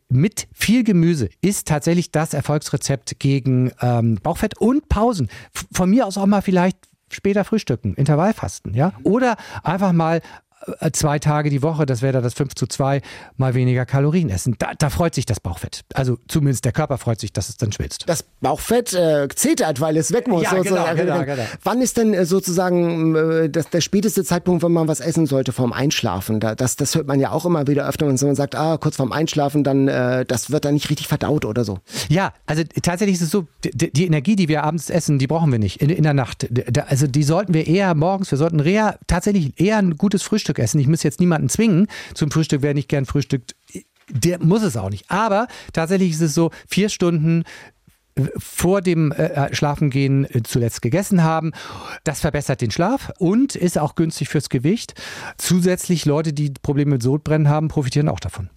mit viel Gemüse ist tatsächlich das Erfolgsrezept gegen ähm, Bauchfett und Pausen. Von mir aus auch mal vielleicht später frühstücken, Intervallfasten, ja? Oder einfach mal zwei Tage die Woche, das wäre da das 5 zu 2, mal weniger Kalorien essen. Da, da, freut sich das Bauchfett. Also zumindest der Körper freut sich, dass es dann schwitzt. Das Bauchfett äh, zetert, weil es weg muss. Ja, genau, genau, genau. Wann ist denn äh, sozusagen äh, das, der späteste Zeitpunkt, wenn man was essen sollte vorm Einschlafen? Da, das, das hört man ja auch immer wieder öfter, wenn man sagt, ah, kurz vorm Einschlafen, dann äh, das wird dann nicht richtig verdaut oder so. Ja, also tatsächlich ist es so, die, die Energie, die wir abends essen, die brauchen wir nicht in, in der Nacht. Also die sollten wir eher morgens, wir sollten eher, tatsächlich eher ein gutes Frühstück Frühstück essen. Ich muss jetzt niemanden zwingen zum Frühstück, wer nicht gern frühstückt. Der muss es auch nicht. Aber tatsächlich ist es so, vier Stunden äh, vor dem äh, Schlafengehen äh, zuletzt gegessen haben. Das verbessert den Schlaf und ist auch günstig fürs Gewicht. Zusätzlich Leute, die Probleme mit Sodbrennen haben, profitieren auch davon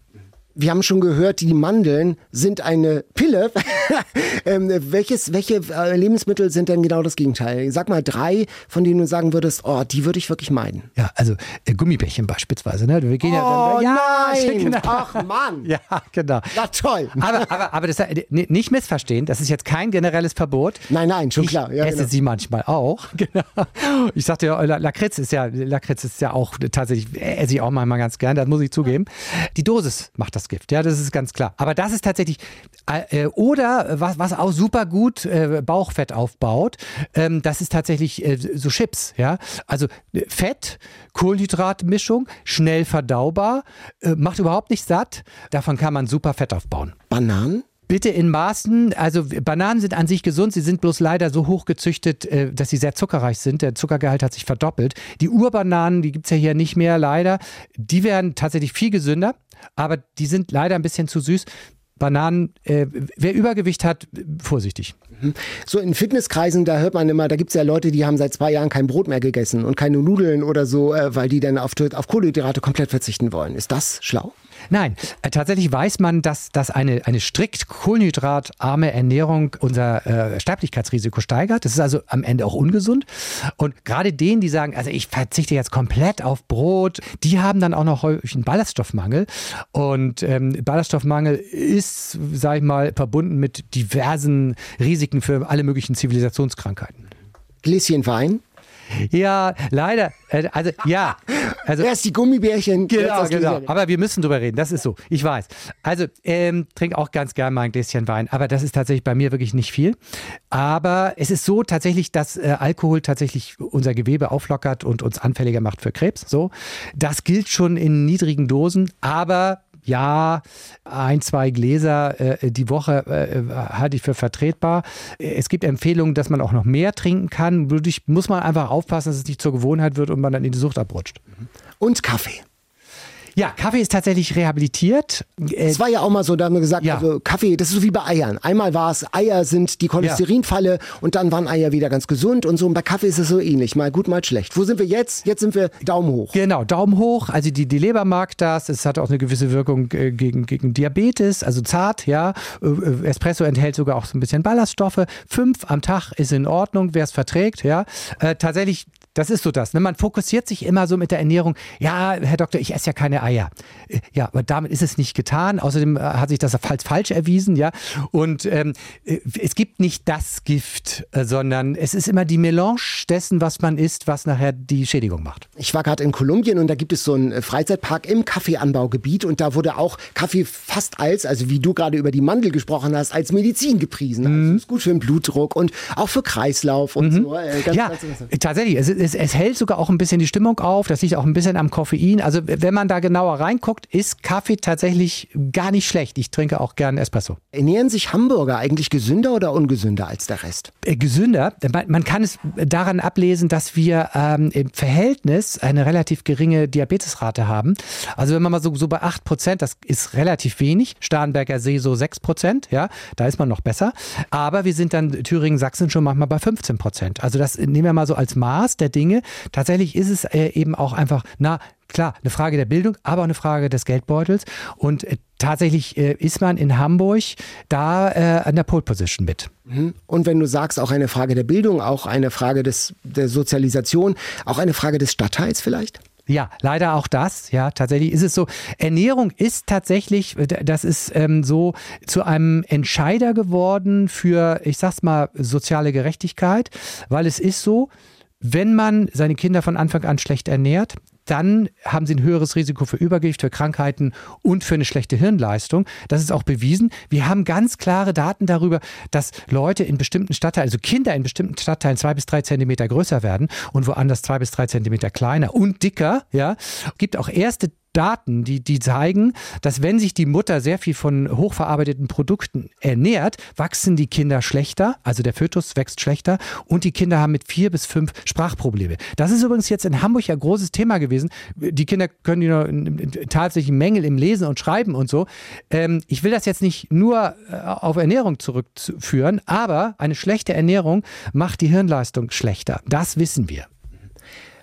wir haben schon gehört, die Mandeln sind eine Pille. [laughs] ähm, welches, welche äh, Lebensmittel sind denn genau das Gegenteil? Sag mal drei, von denen du sagen würdest, oh, die würde ich wirklich meiden. Ja, also äh, Gummibärchen beispielsweise. Ne? Wir gehen oh, ja, dann, ja nein! [laughs] Genau. Ach Mann! [laughs] ja, genau. Na toll. Aber, aber, aber das, äh, nicht missverstehen, das ist jetzt kein generelles Verbot. Nein, nein, schon ich klar. Ja, esse genau. sie manchmal auch. Genau. Ich sagte ja, Lakritz ist ja, Lakritz ist ja auch tatsächlich, esse ich auch manchmal ganz gern, das muss ich zugeben. Die Dosis macht das Gift. Ja, das ist ganz klar. Aber das ist tatsächlich, äh, oder was, was auch super gut äh, Bauchfett aufbaut, ähm, das ist tatsächlich äh, so Chips. Ja, also äh, Fett, Kohlenhydratmischung, schnell verdaubar, äh, macht überhaupt nicht satt. Davon kann man super Fett aufbauen. Bananen? Bitte in Maßen, also Bananen sind an sich gesund, sie sind bloß leider so hoch gezüchtet, äh, dass sie sehr zuckerreich sind. Der Zuckergehalt hat sich verdoppelt. Die Urbananen, die gibt es ja hier nicht mehr, leider. Die werden tatsächlich viel gesünder, aber die sind leider ein bisschen zu süß. Bananen, äh, wer Übergewicht hat, vorsichtig. So in Fitnesskreisen, da hört man immer, da gibt es ja Leute, die haben seit zwei Jahren kein Brot mehr gegessen und keine Nudeln oder so, äh, weil die dann auf, auf Kohlenhydrate komplett verzichten wollen. Ist das schlau? Nein, äh, tatsächlich weiß man, dass, dass eine, eine strikt kohlenhydratarme Ernährung unser äh, Sterblichkeitsrisiko steigert. Das ist also am Ende auch ungesund. Und gerade denen, die sagen, also ich verzichte jetzt komplett auf Brot, die haben dann auch noch häufig einen Ballaststoffmangel. Und ähm, Ballaststoffmangel ist, sag ich mal, verbunden mit diversen Risiken für alle möglichen Zivilisationskrankheiten. Gläschen Wein? Ja, leider. Äh, also ja. Also, Erst die Gummibärchen. Genau, genau. Aber wir müssen drüber reden. Das ist so. Ich weiß. Also ähm, trinke auch ganz gern mal ein Gläschen Wein. Aber das ist tatsächlich bei mir wirklich nicht viel. Aber es ist so tatsächlich, dass äh, Alkohol tatsächlich unser Gewebe auflockert und uns anfälliger macht für Krebs. So. Das gilt schon in niedrigen Dosen. Aber ja, ein, zwei Gläser äh, die Woche äh, halte ich für vertretbar. Es gibt Empfehlungen, dass man auch noch mehr trinken kann. Dadurch muss man einfach aufpassen, dass es nicht zur Gewohnheit wird und man dann in die Sucht abrutscht. Und Kaffee. Ja, Kaffee ist tatsächlich rehabilitiert. Äh, Es war ja auch mal so, da haben wir gesagt, Ja. also Kaffee, das ist so wie bei Eiern. Einmal war es, Eier sind die Cholesterinfalle und dann waren Eier wieder ganz gesund und so. Und bei Kaffee ist es so ähnlich. Mal gut, mal schlecht. Wo sind wir jetzt? Jetzt sind wir Daumen hoch. Genau, Daumen hoch. Also die, die Leber mag das. Es hat auch eine gewisse Wirkung äh, gegen, gegen Diabetes, also zart, ja. Äh, äh, Espresso enthält sogar auch so ein bisschen Ballaststoffe. Fünf am Tag ist in Ordnung, wer es verträgt, ja. Äh, tatsächlich. Das ist so das. Ne? Man fokussiert sich immer so mit der Ernährung. Ja, Herr Doktor, ich esse ja keine Eier. Äh, Ja, aber damit ist es nicht getan. Außerdem äh, hat sich das als falsch erwiesen. Ja, und ähm, äh, es gibt nicht das Gift, äh, sondern es ist immer die Melange dessen, was man isst, was nachher die Schädigung macht. Ich war gerade in Kolumbien und da gibt es so einen Freizeitpark im Kaffeeanbaugebiet und da wurde auch Kaffee fast als, also wie du gerade über die Mandel gesprochen hast, als Medizin gepriesen. Also ist gut für den Blutdruck und auch für Kreislauf und so. Äh, ganz, ja, ganz, ganz, tatsächlich. Es, es, es hält sogar auch ein bisschen die Stimmung auf. Das liegt auch ein bisschen am Koffein. Also wenn man da genauer reinguckt, ist Kaffee tatsächlich gar nicht schlecht. Ich trinke auch gerne Espresso. Ernähren sich Hamburger eigentlich gesünder oder ungesünder als der Rest? Äh, gesünder. Man, man kann es daran ablesen, dass wir ähm, im Verhältnis eine relativ geringe Diabetesrate haben. Also wenn man mal so, so bei 8 Prozent, das ist relativ wenig. Starnberger See so 6 Prozent, ja, da ist man noch besser. Aber wir sind dann Thüringen, Sachsen schon manchmal bei 15 Prozent. Also das nehmen wir mal so als Maß der Dinge. Tatsächlich ist es äh, eben auch einfach, na, Klar, eine Frage der Bildung, aber auch eine Frage des Geldbeutels. Und äh, tatsächlich äh, ist man in Hamburg da äh, an der Pole Position mit. Und wenn du sagst, auch eine Frage der Bildung, auch eine Frage des, der Sozialisation, auch eine Frage des Stadtteils vielleicht? Ja, leider auch das. Ja, tatsächlich ist es so. Ernährung ist tatsächlich, das ist ähm, so zu einem Entscheider geworden für, ich sag's mal, soziale Gerechtigkeit, weil es ist so, wenn man seine Kinder von Anfang an schlecht ernährt, dann haben sie ein höheres Risiko für Übergewicht, für Krankheiten und für eine schlechte Hirnleistung. Das ist auch bewiesen. Wir haben ganz klare Daten darüber, dass Leute in bestimmten Stadtteilen, also Kinder in bestimmten Stadtteilen zwei bis drei Zentimeter größer werden und woanders zwei bis drei Zentimeter kleiner und dicker. Ja, gibt auch erste Daten, die, die zeigen, dass wenn sich die Mutter sehr viel von hochverarbeiteten Produkten ernährt, wachsen die Kinder schlechter, also der Fötus wächst schlechter und die Kinder haben mit vier bis fünf Sprachprobleme. Das ist übrigens jetzt in Hamburg ein großes Thema gewesen. Die Kinder können noch tatsächlich Mängel im Lesen und Schreiben und so. Ähm, ich will das jetzt nicht nur äh, auf Ernährung zurückführen, aber eine schlechte Ernährung macht die Hirnleistung schlechter. Das wissen wir.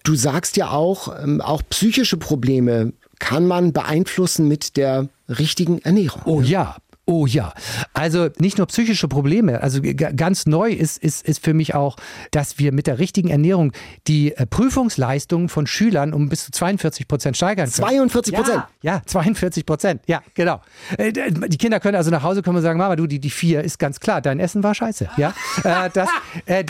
Du sagst ja auch, ähm, auch psychische Probleme kann man beeinflussen mit der richtigen Ernährung. Oh ja. Oh ja, also nicht nur psychische Probleme, also ganz neu ist, ist, ist für mich auch, dass wir mit der richtigen Ernährung die äh, Prüfungsleistungen von Schülern um bis zu 42 Prozent steigern können. 42 Prozent? Ja, ja, 42 Prozent, ja, genau. Äh, Die Kinder können also nach Hause kommen und sagen, Mama, du, die, die vier ist ganz klar, dein Essen war scheiße. Ja, äh, das,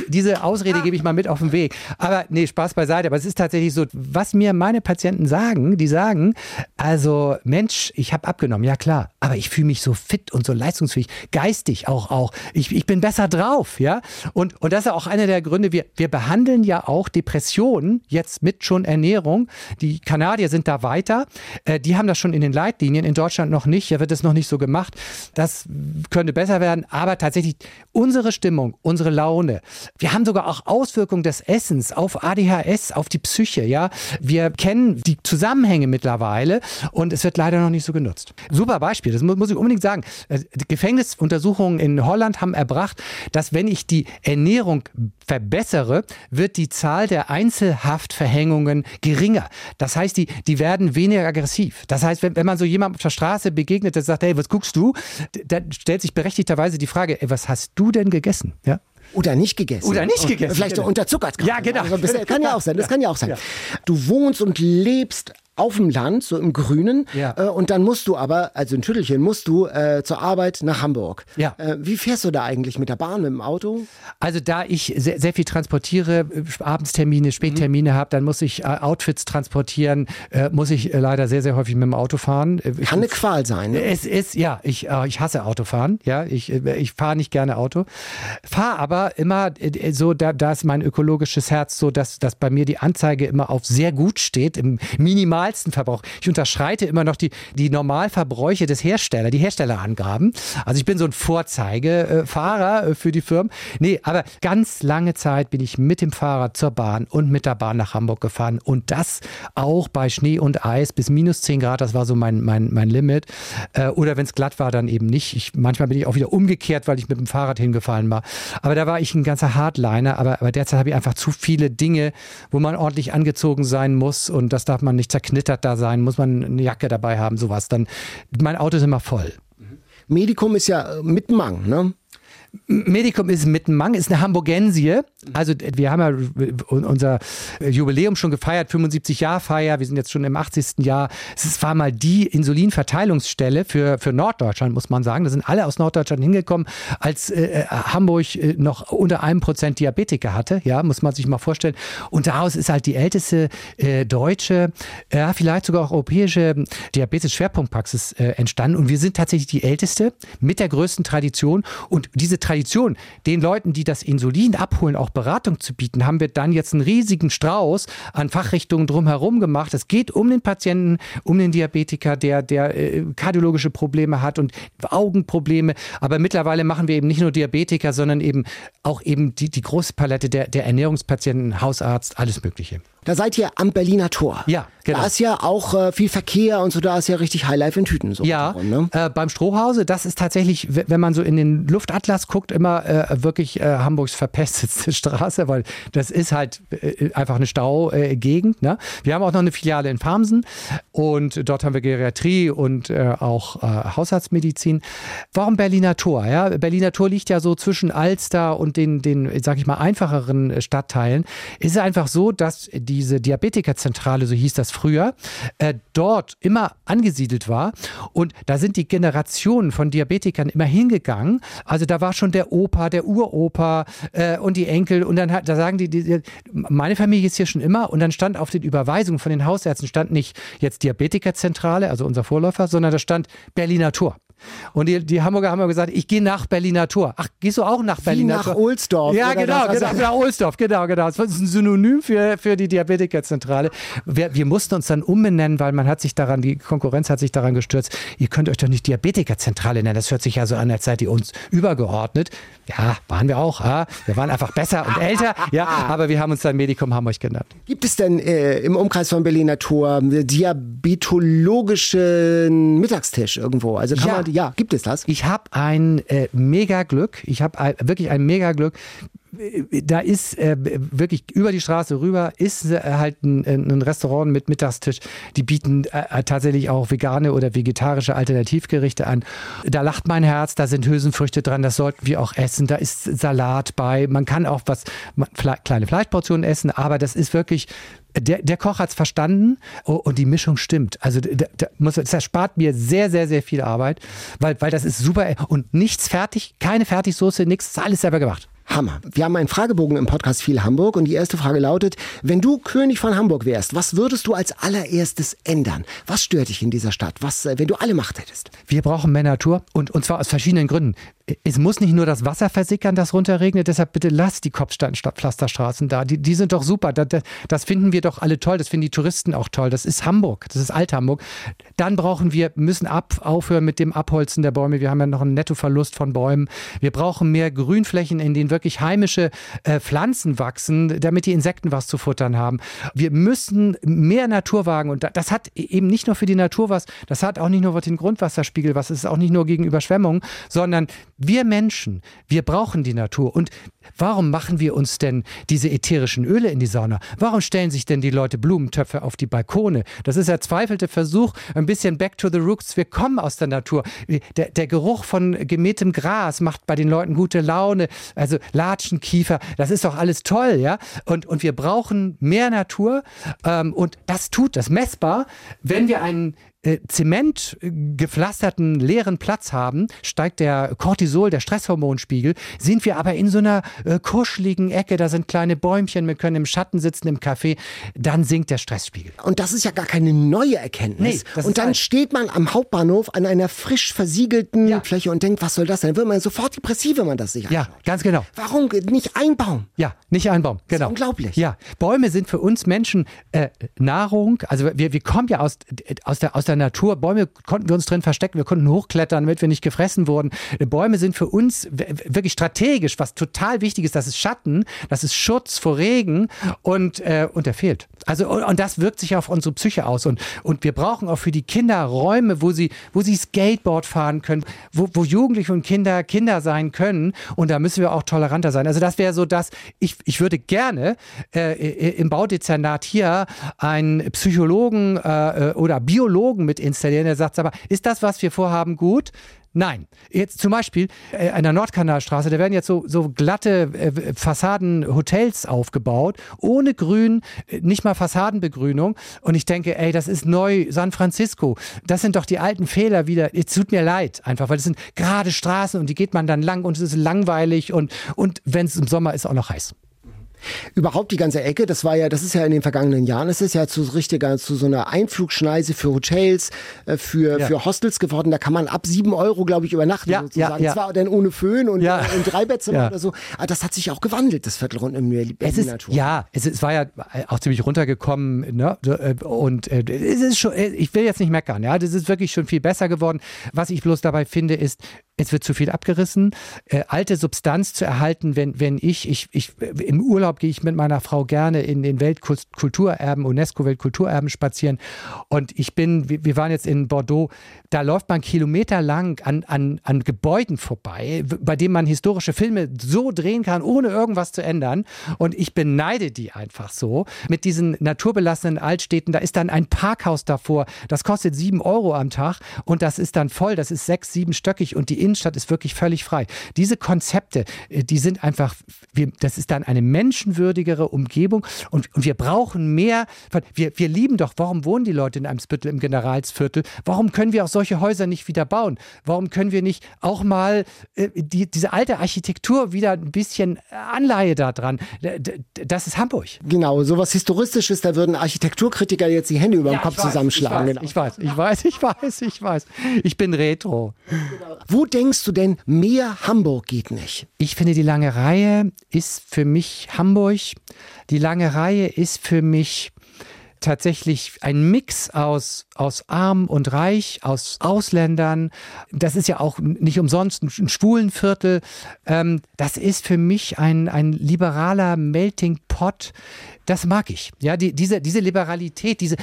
diese Ausrede gebe ich mal mit auf den Weg. Aber nee, Spaß beiseite, aber es ist tatsächlich so, was mir meine Patienten sagen, die sagen, also Mensch, ich habe abgenommen, ja klar, aber ich fühle mich so fit und so leistungsfähig, geistig auch, auch. Ich, ich bin besser drauf, ja. Und, und das ist auch einer der Gründe, wir, wir behandeln ja auch Depressionen jetzt mit schon Ernährung. Die Kanadier sind da weiter. Äh, die haben das schon in den Leitlinien, in Deutschland noch nicht. Da wird es noch nicht so gemacht. Das könnte besser werden. Aber tatsächlich unsere Stimmung, unsere Laune. Wir haben sogar auch Auswirkungen des Essens auf ADHS, auf die Psyche, ja. Wir kennen die Zusammenhänge mittlerweile und es wird leider noch nicht so genutzt. Super Beispiel, das mu- muss ich unbedingt sagen. Äh, Gefängnisuntersuchungen in Holland haben erbracht, dass wenn ich die Ernährung verbessere, wird die Zahl der Einzelhaftverhängungen geringer. Das heißt, die, die werden weniger aggressiv. Das heißt, wenn, wenn man so jemandem auf der Straße begegnet, der sagt, hey, was guckst du? Dann stellt sich berechtigterweise die Frage, ey, was hast du denn gegessen? Ja? Oder nicht gegessen. Oder nicht gegessen. Vielleicht genau. unterzuckert. Ja, genau. Also, das kann ja auch sein. Das kann ja auch sein. Du wohnst und lebst auf dem Land, so im Grünen. Ja. Äh, und dann musst du aber, also in Tüttelchen, musst du äh, zur Arbeit nach Hamburg. Ja. Äh, wie fährst du da eigentlich? Mit der Bahn, mit dem Auto? Also da ich sehr, sehr viel transportiere, äh, Abendstermine, Spättermine habe, dann muss ich äh, Outfits transportieren, äh, muss ich leider sehr, sehr häufig mit dem Auto fahren. Kann eine Qual sein. Ne? Es ist, ja, ich, ich hasse Autofahren, ja, ich, ich fahre nicht gerne Auto, fahre aber immer so, da, da ist mein ökologisches Herz so, dass, dass bei mir die Anzeige immer auf sehr gut steht, im minimalsten Verbrauch. Ich unterschreite immer noch die, die Normalverbräuche des Herstellers, die Herstellerangaben. Also ich bin so ein Vorzeigefahrer äh, für die Firmen. Nee, aber ganz lange Zeit bin ich mit dem Fahrrad zur Bahn und mit der Bahn nach Hamburg gefahren und das auch bei Schnee und Eis bis minus 10 Grad, das war so mein, mein, mein Limit. Äh, oder wenn es glatt war, dann eben nicht. Ich, manchmal bin ich auch wieder umgekehrt, weil ich mit dem Fahrrad hingefallen war. Aber da war ich ein ganzer Hardliner, aber, aber derzeit habe ich einfach zu viele Dinge, wo man ordentlich angezogen sein muss und das darf man nicht zerknittert da sein, muss man eine Jacke dabei haben, sowas. Dann, mein Auto ist immer voll. Medikum ist ja mit Mang, ne? Medikum ist mit Mang, ist eine Hamburgensie. Also wir haben ja unser Jubiläum schon gefeiert, 75 Jahr Feier, wir sind jetzt schon im 80. Jahr. Es war mal die Insulinverteilungsstelle für, für Norddeutschland, muss man sagen. Da sind alle aus Norddeutschland hingekommen, als äh, Hamburg äh, noch unter einem Prozent Diabetiker hatte, ja, muss man sich mal vorstellen. Und daraus ist halt die älteste äh, deutsche, ja, vielleicht sogar auch europäische Diabetes-Schwerpunktpraxis äh, entstanden. Und wir sind tatsächlich die älteste mit der größten Tradition. Und diese Tradition, den Leuten, die das Insulin abholen, auch Beratung zu bieten, haben wir dann jetzt einen riesigen Strauß an Fachrichtungen drumherum gemacht. Es geht um den Patienten, um den Diabetiker, der, der äh, kardiologische Probleme hat und Augenprobleme. Aber mittlerweile machen wir eben nicht nur Diabetiker, sondern eben auch eben die, die große Palette der, der Ernährungspatienten, Hausarzt, alles Mögliche. Da seid ihr am Berliner Tor. Ja, genau. Da ist ja auch äh, viel Verkehr und so, da ist ja richtig Highlife in Tüten. So Ja, rundherum, ne? äh, beim Strohhause, das ist tatsächlich, wenn man so in den Luftatlas guckt, immer äh, wirklich äh, Hamburgs verpestetste [laughs] Straße, weil das ist halt äh, einfach eine Staugegend. Äh, ne? Wir haben auch noch eine Filiale in Farmsen und dort haben wir Geriatrie und auch Hausarztmedizin. Warum Berliner Tor? Ja? Berliner Tor liegt ja so zwischen Alster und den, den sag ich mal, einfacheren Stadtteilen. Es ist einfach so, dass diese Diabetikerzentrale, so hieß das früher, äh, dort immer angesiedelt war. Und da sind die Generationen von Diabetikern immer hingegangen. Also da war schon der Opa, der Uropa äh, und die Enkel. Und dann hat, da sagen die, die, meine Familie ist hier schon immer. Und dann stand auf den Überweisungen von den Hausärzten stand nicht jetzt Diabetikerzentrale, also unser Vorläufer, sondern da stand Berliner Tor. Und die, die Hamburger haben ja gesagt, ich gehe nach Berliner Tor. Ach, gehst du auch nach Berliner nach Tor? Ohlsdorf Ja, genau, nach- genau, also- nach Ohlsdorf, genau, genau. Das ist ein Synonym für, für die Diabetikerzentrale. Wir, wir mussten uns dann umbenennen, weil man hat sich daran, die Konkurrenz hat sich daran gestürzt, ihr könnt euch doch nicht Diabetikerzentrale nennen. Das hört sich ja so an, als seid ihr uns übergeordnet. Ja, waren wir auch. Ja. Wir waren einfach besser und älter, ja, aber wir haben uns dann Medikum Hamburg genannt. Gibt es denn äh, im Umkreis von Berliner Tor einen diabetologischen Mittagstisch irgendwo? Also kann Ja. man, ja, gibt es das? Ich habe ein äh, mega Glück. Ich habe wirklich ein mega Glück. Äh, Da ist äh, wirklich über die Straße rüber ist äh, halt ein, ein Restaurant mit Mittagstisch. Die bieten äh, tatsächlich auch vegane oder vegetarische Alternativgerichte an. Da lacht mein Herz, da sind Hülsenfrüchte dran, das sollten wir auch essen. Da ist Salat bei. Man kann auch was, man- kleine Fleischportionen essen, aber das ist wirklich der, der Koch hat es verstanden und die Mischung stimmt. Also da, muss, das erspart mir sehr, sehr, sehr viel Arbeit, weil, weil das ist super und nichts fertig, keine Fertigsoße, nichts, alles selber gemacht. Hammer. Wir haben einen Fragebogen im Podcast Viel Hamburg und die erste Frage lautet, wenn du König von Hamburg wärst, was würdest du als allererstes ändern? Was stört dich in dieser Stadt? Was, äh, wenn du alle Macht hättest? Wir brauchen mehr Natur und, und zwar aus verschiedenen Gründen. Es muss nicht nur das Wasser versickern, das runterregnet, deshalb bitte lasst die Kopfsteinpflasterstraßen da. Die, die sind doch super. Das, das finden wir doch alle toll. Das finden die Touristen auch toll. Das ist Hamburg. Das ist Alt-Hamburg. Dann brauchen wir, müssen ab, aufhören mit dem Abholzen der Bäume. Wir haben ja noch einen Nettoverlust von Bäumen. Wir brauchen mehr Grünflächen, in denen wirklich heimische äh, Pflanzen wachsen, damit die Insekten was zu futtern haben. Wir müssen mehr Natur wagen. Und das hat eben nicht nur für die Natur was, das hat auch nicht nur den Grundwasserspiegel was, es ist auch nicht nur gegen Überschwemmungen, sondern wir Menschen, wir brauchen die Natur. Und warum machen wir uns denn diese ätherischen Öle in die Sauna? Warum stellen sich denn die Leute Blumentöpfe auf die Balkone? Das ist der zweifelte Versuch, ein bisschen back to the roots. Wir kommen aus der Natur. Der, der Geruch von gemähtem Gras macht bei den Leuten gute Laune. Also Latschenkiefer, das ist doch alles toll, ja? Und, und wir brauchen mehr Natur. Ähm, und das tut das messbar, wenn wir einen äh, Zement gepflasterten leeren Platz haben, steigt der Cortisol, der Stresshormonspiegel, sind wir aber in so einer äh, kuscheligen Ecke, da sind kleine Bäumchen, wir können im Schatten sitzen im Café, dann sinkt der Stressspiegel. Und das ist ja gar keine neue Erkenntnis. Nee, und dann alt. steht man am Hauptbahnhof an einer frisch versiegelten ja. Fläche und denkt, was soll das denn? Dann wird man sofort depressiv, wenn man das sich anschaut. Ja, ganz genau. Warum nicht ein Baum? Ja, nicht ein Baum, genau. unglaublich. Ja, Bäume sind für uns Menschen äh, Nahrung, also wir, wir kommen ja aus, aus, der, aus der Natur. Bäume konnten wir uns drin verstecken, wir konnten hochklettern, damit wir nicht gefressen wurden. Bäume sind für uns wirklich strategisch, was total wichtig ist. Das ist Schatten, das ist Schutz vor Regen und, äh, und der fehlt. Also, und, das wirkt sich auf unsere Psyche aus. Und, und wir brauchen auch für die Kinder Räume, wo sie, wo sie Skateboard fahren können, wo, wo Jugendliche und Kinder Kinder sein können. Und da müssen wir auch toleranter sein. Also das wäre so das, ich, ich würde gerne äh, im Baudezernat hier einen Psychologen äh, oder Biologen mit installieren, der sagt, aber ist das, was wir vorhaben, gut? Nein. Jetzt zum Beispiel äh, an der Nordkanalstraße, da werden jetzt so, so glatte äh, Fassaden aufgebaut, ohne Grün, äh, nicht mal Fassadenbegrünung. Und ich denke, ey, das ist neu San Francisco. Das sind doch die alten Fehler wieder. Es tut mir leid, einfach, weil es sind gerade Straßen und die geht man dann lang und es ist langweilig und, und wenn es im Sommer ist, auch noch heiß. Überhaupt die ganze Ecke, das war ja, das ist ja in den vergangenen Jahren, es ist ja zu richtiger, zu so einer Einflugschneise für Hotels, äh, für, ja. für Hostels geworden. Da kann man ab sieben Euro, glaube ich, übernachten ja, sozusagen. Ja, ja. Zwar dann ohne Föhn und, ja. und Dreibettzimmer oder so. Aber das hat sich auch gewandelt, das Viertel rund um Berlin es ist, Natur. Ja, es, ist, es war ja auch ziemlich runtergekommen. Ne? Äh, und äh, es ist schon, ich will jetzt nicht meckern, ja, das ist wirklich schon viel besser geworden. Was ich bloß dabei finde, ist, es wird zu viel abgerissen. Äh, alte Substanz zu erhalten, wenn, wenn ich, ich, ich, im Urlaub gehe ich mit meiner Frau gerne in den Weltkulturerben, UNESCO-Weltkulturerben spazieren. Und ich bin, wir waren jetzt in Bordeaux, da läuft man kilometerlang an, an, an Gebäuden vorbei, bei denen man historische Filme so drehen kann, ohne irgendwas zu ändern. Und ich beneide die einfach so. Mit diesen naturbelassenen Altstädten, da ist dann ein Parkhaus davor, das kostet sieben Euro am Tag und das ist dann voll, das ist sechs, sieben stöckig und die Innenstadt ist wirklich völlig frei. Diese Konzepte, äh, die sind einfach, das ist dann eine menschenwürdigere Umgebung und, und wir brauchen mehr. Wir, wir lieben doch, warum wohnen die Leute in einem Spittel im Generalsviertel? Warum können wir auch solche Häuser nicht wieder bauen? Warum können wir nicht auch mal äh, die, diese alte Architektur wieder ein bisschen Anleihe daran? Das ist Hamburg. Genau, sowas Historistisches, da würden Architekturkritiker jetzt die Hände über den ja, Kopf weiß, zusammenschlagen. Ich weiß, ich weiß, ich weiß, ich weiß. Ich bin Retro. Wo denkst du denn, mehr Hamburg geht nicht? Ich finde, die lange Reihe ist für mich Hamburg. Die lange Reihe ist für mich tatsächlich ein Mix aus, aus arm und reich, aus Ausländern. Das ist ja auch nicht umsonst ein Schwulenviertel. Ähm, das ist für mich ein, ein liberaler Melting Pot. Das mag ich. Ja, die, diese, diese Liberalität, diese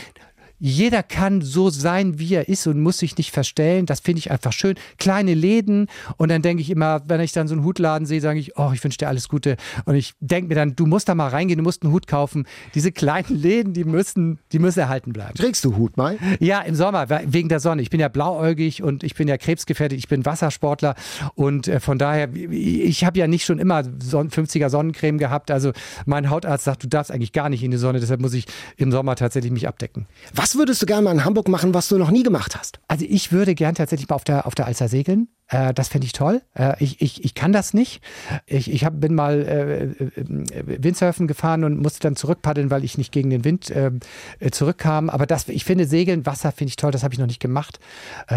jeder kann so sein, wie er ist und muss sich nicht verstellen. Das finde ich einfach schön. Kleine Läden und dann denke ich immer, wenn ich dann so einen Hutladen sehe, sage ich, oh, ich wünsche dir alles Gute. Und ich denke mir dann, du musst da mal reingehen, du musst einen Hut kaufen. Diese kleinen Läden, die müssen, die müssen erhalten bleiben. Trägst du Hut mal? Ja, im Sommer, wegen der Sonne. Ich bin ja blauäugig und ich bin ja krebsgefährdet, ich bin Wassersportler und äh, von daher, ich habe ja nicht schon immer 50er Sonnencreme gehabt. Also mein Hautarzt sagt, du darfst eigentlich gar nicht in die Sonne, deshalb muss ich im Sommer tatsächlich mich abdecken. Was was würdest du gerne mal in Hamburg machen, was du noch nie gemacht hast? Also ich würde gern tatsächlich mal auf der, auf der Alster segeln. Äh, das fände ich toll. Äh, ich, ich, ich kann das nicht. Ich, ich hab, bin mal äh, äh Windsurfen gefahren und musste dann zurückpaddeln, weil ich nicht gegen den Wind äh, äh, zurückkam. Aber das, ich finde Segeln, Wasser finde ich toll. Das habe ich noch nicht gemacht.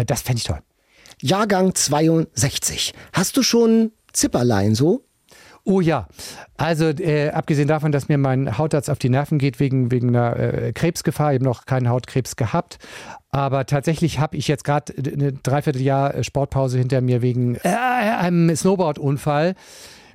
das fände ich toll. Jahrgang 62. Hast du schon Zipperlein so? Oh ja, also äh, abgesehen davon, dass mir mein Hautarzt auf die Nerven geht wegen, wegen einer äh, Krebsgefahr, ich habe noch keinen Hautkrebs gehabt, aber tatsächlich habe ich jetzt gerade eine Dreivierteljahr äh, Sportpause hinter mir wegen äh, einem Snowboard-Unfall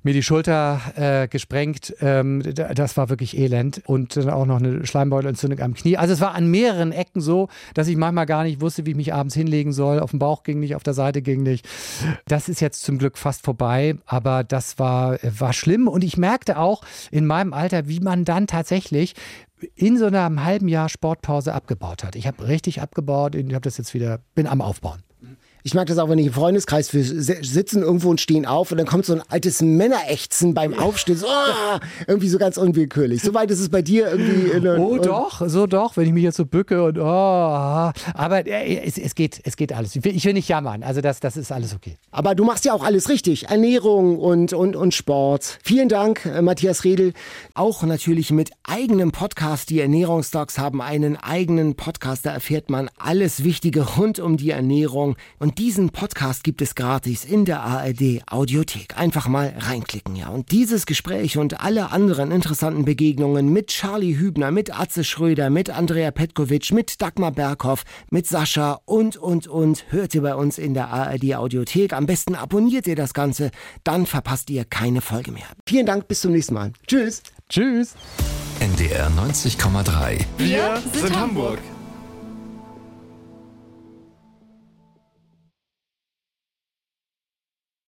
mir die Schulter äh, gesprengt. Ähm, das war wirklich elend. Und dann auch noch eine Schleimbeutelentzündung am Knie. Also es war an mehreren Ecken so, dass ich manchmal gar nicht wusste, wie ich mich abends hinlegen soll. Auf dem Bauch ging nicht, auf der Seite ging nicht. Das ist jetzt zum Glück fast vorbei, aber das war, war schlimm. Und ich merkte auch in meinem Alter, wie man dann tatsächlich in so einem halben Jahr Sportpause abgebaut hat. Ich habe richtig abgebaut, ich habe das jetzt wieder, bin am Aufbauen. Ich mag das auch, wenn ich im Freundeskreis wir sitzen irgendwo und stehen auf und dann kommt so ein altes Männerächzen beim Aufstehen. So, oh, irgendwie so ganz unwillkürlich. Soweit ist es bei dir irgendwie. In oh, doch, so doch, wenn ich mich jetzt so bücke und oh. Aber äh, es, es, geht, es geht alles. Ich will, ich will nicht jammern. Also das, das ist alles okay. Aber du machst ja auch alles richtig. Ernährung und, und, und Sport. Vielen Dank, äh, Matthias Redel. Auch natürlich mit eigenem Podcast. Die Ernährungsdocs haben einen eigenen Podcast. Da erfährt man alles Wichtige rund um die Ernährung. Und und diesen Podcast gibt es gratis in der ARD Audiothek. Einfach mal reinklicken, ja. Und dieses Gespräch und alle anderen interessanten Begegnungen mit Charlie Hübner, mit Atze Schröder, mit Andrea Petkovic, mit Dagmar Berghoff, mit Sascha und, und, und hört ihr bei uns in der ARD Audiothek. Am besten abonniert ihr das Ganze, dann verpasst ihr keine Folge mehr. Vielen Dank, bis zum nächsten Mal. Tschüss. Tschüss. NDR 90,3. Wir sind Hamburg.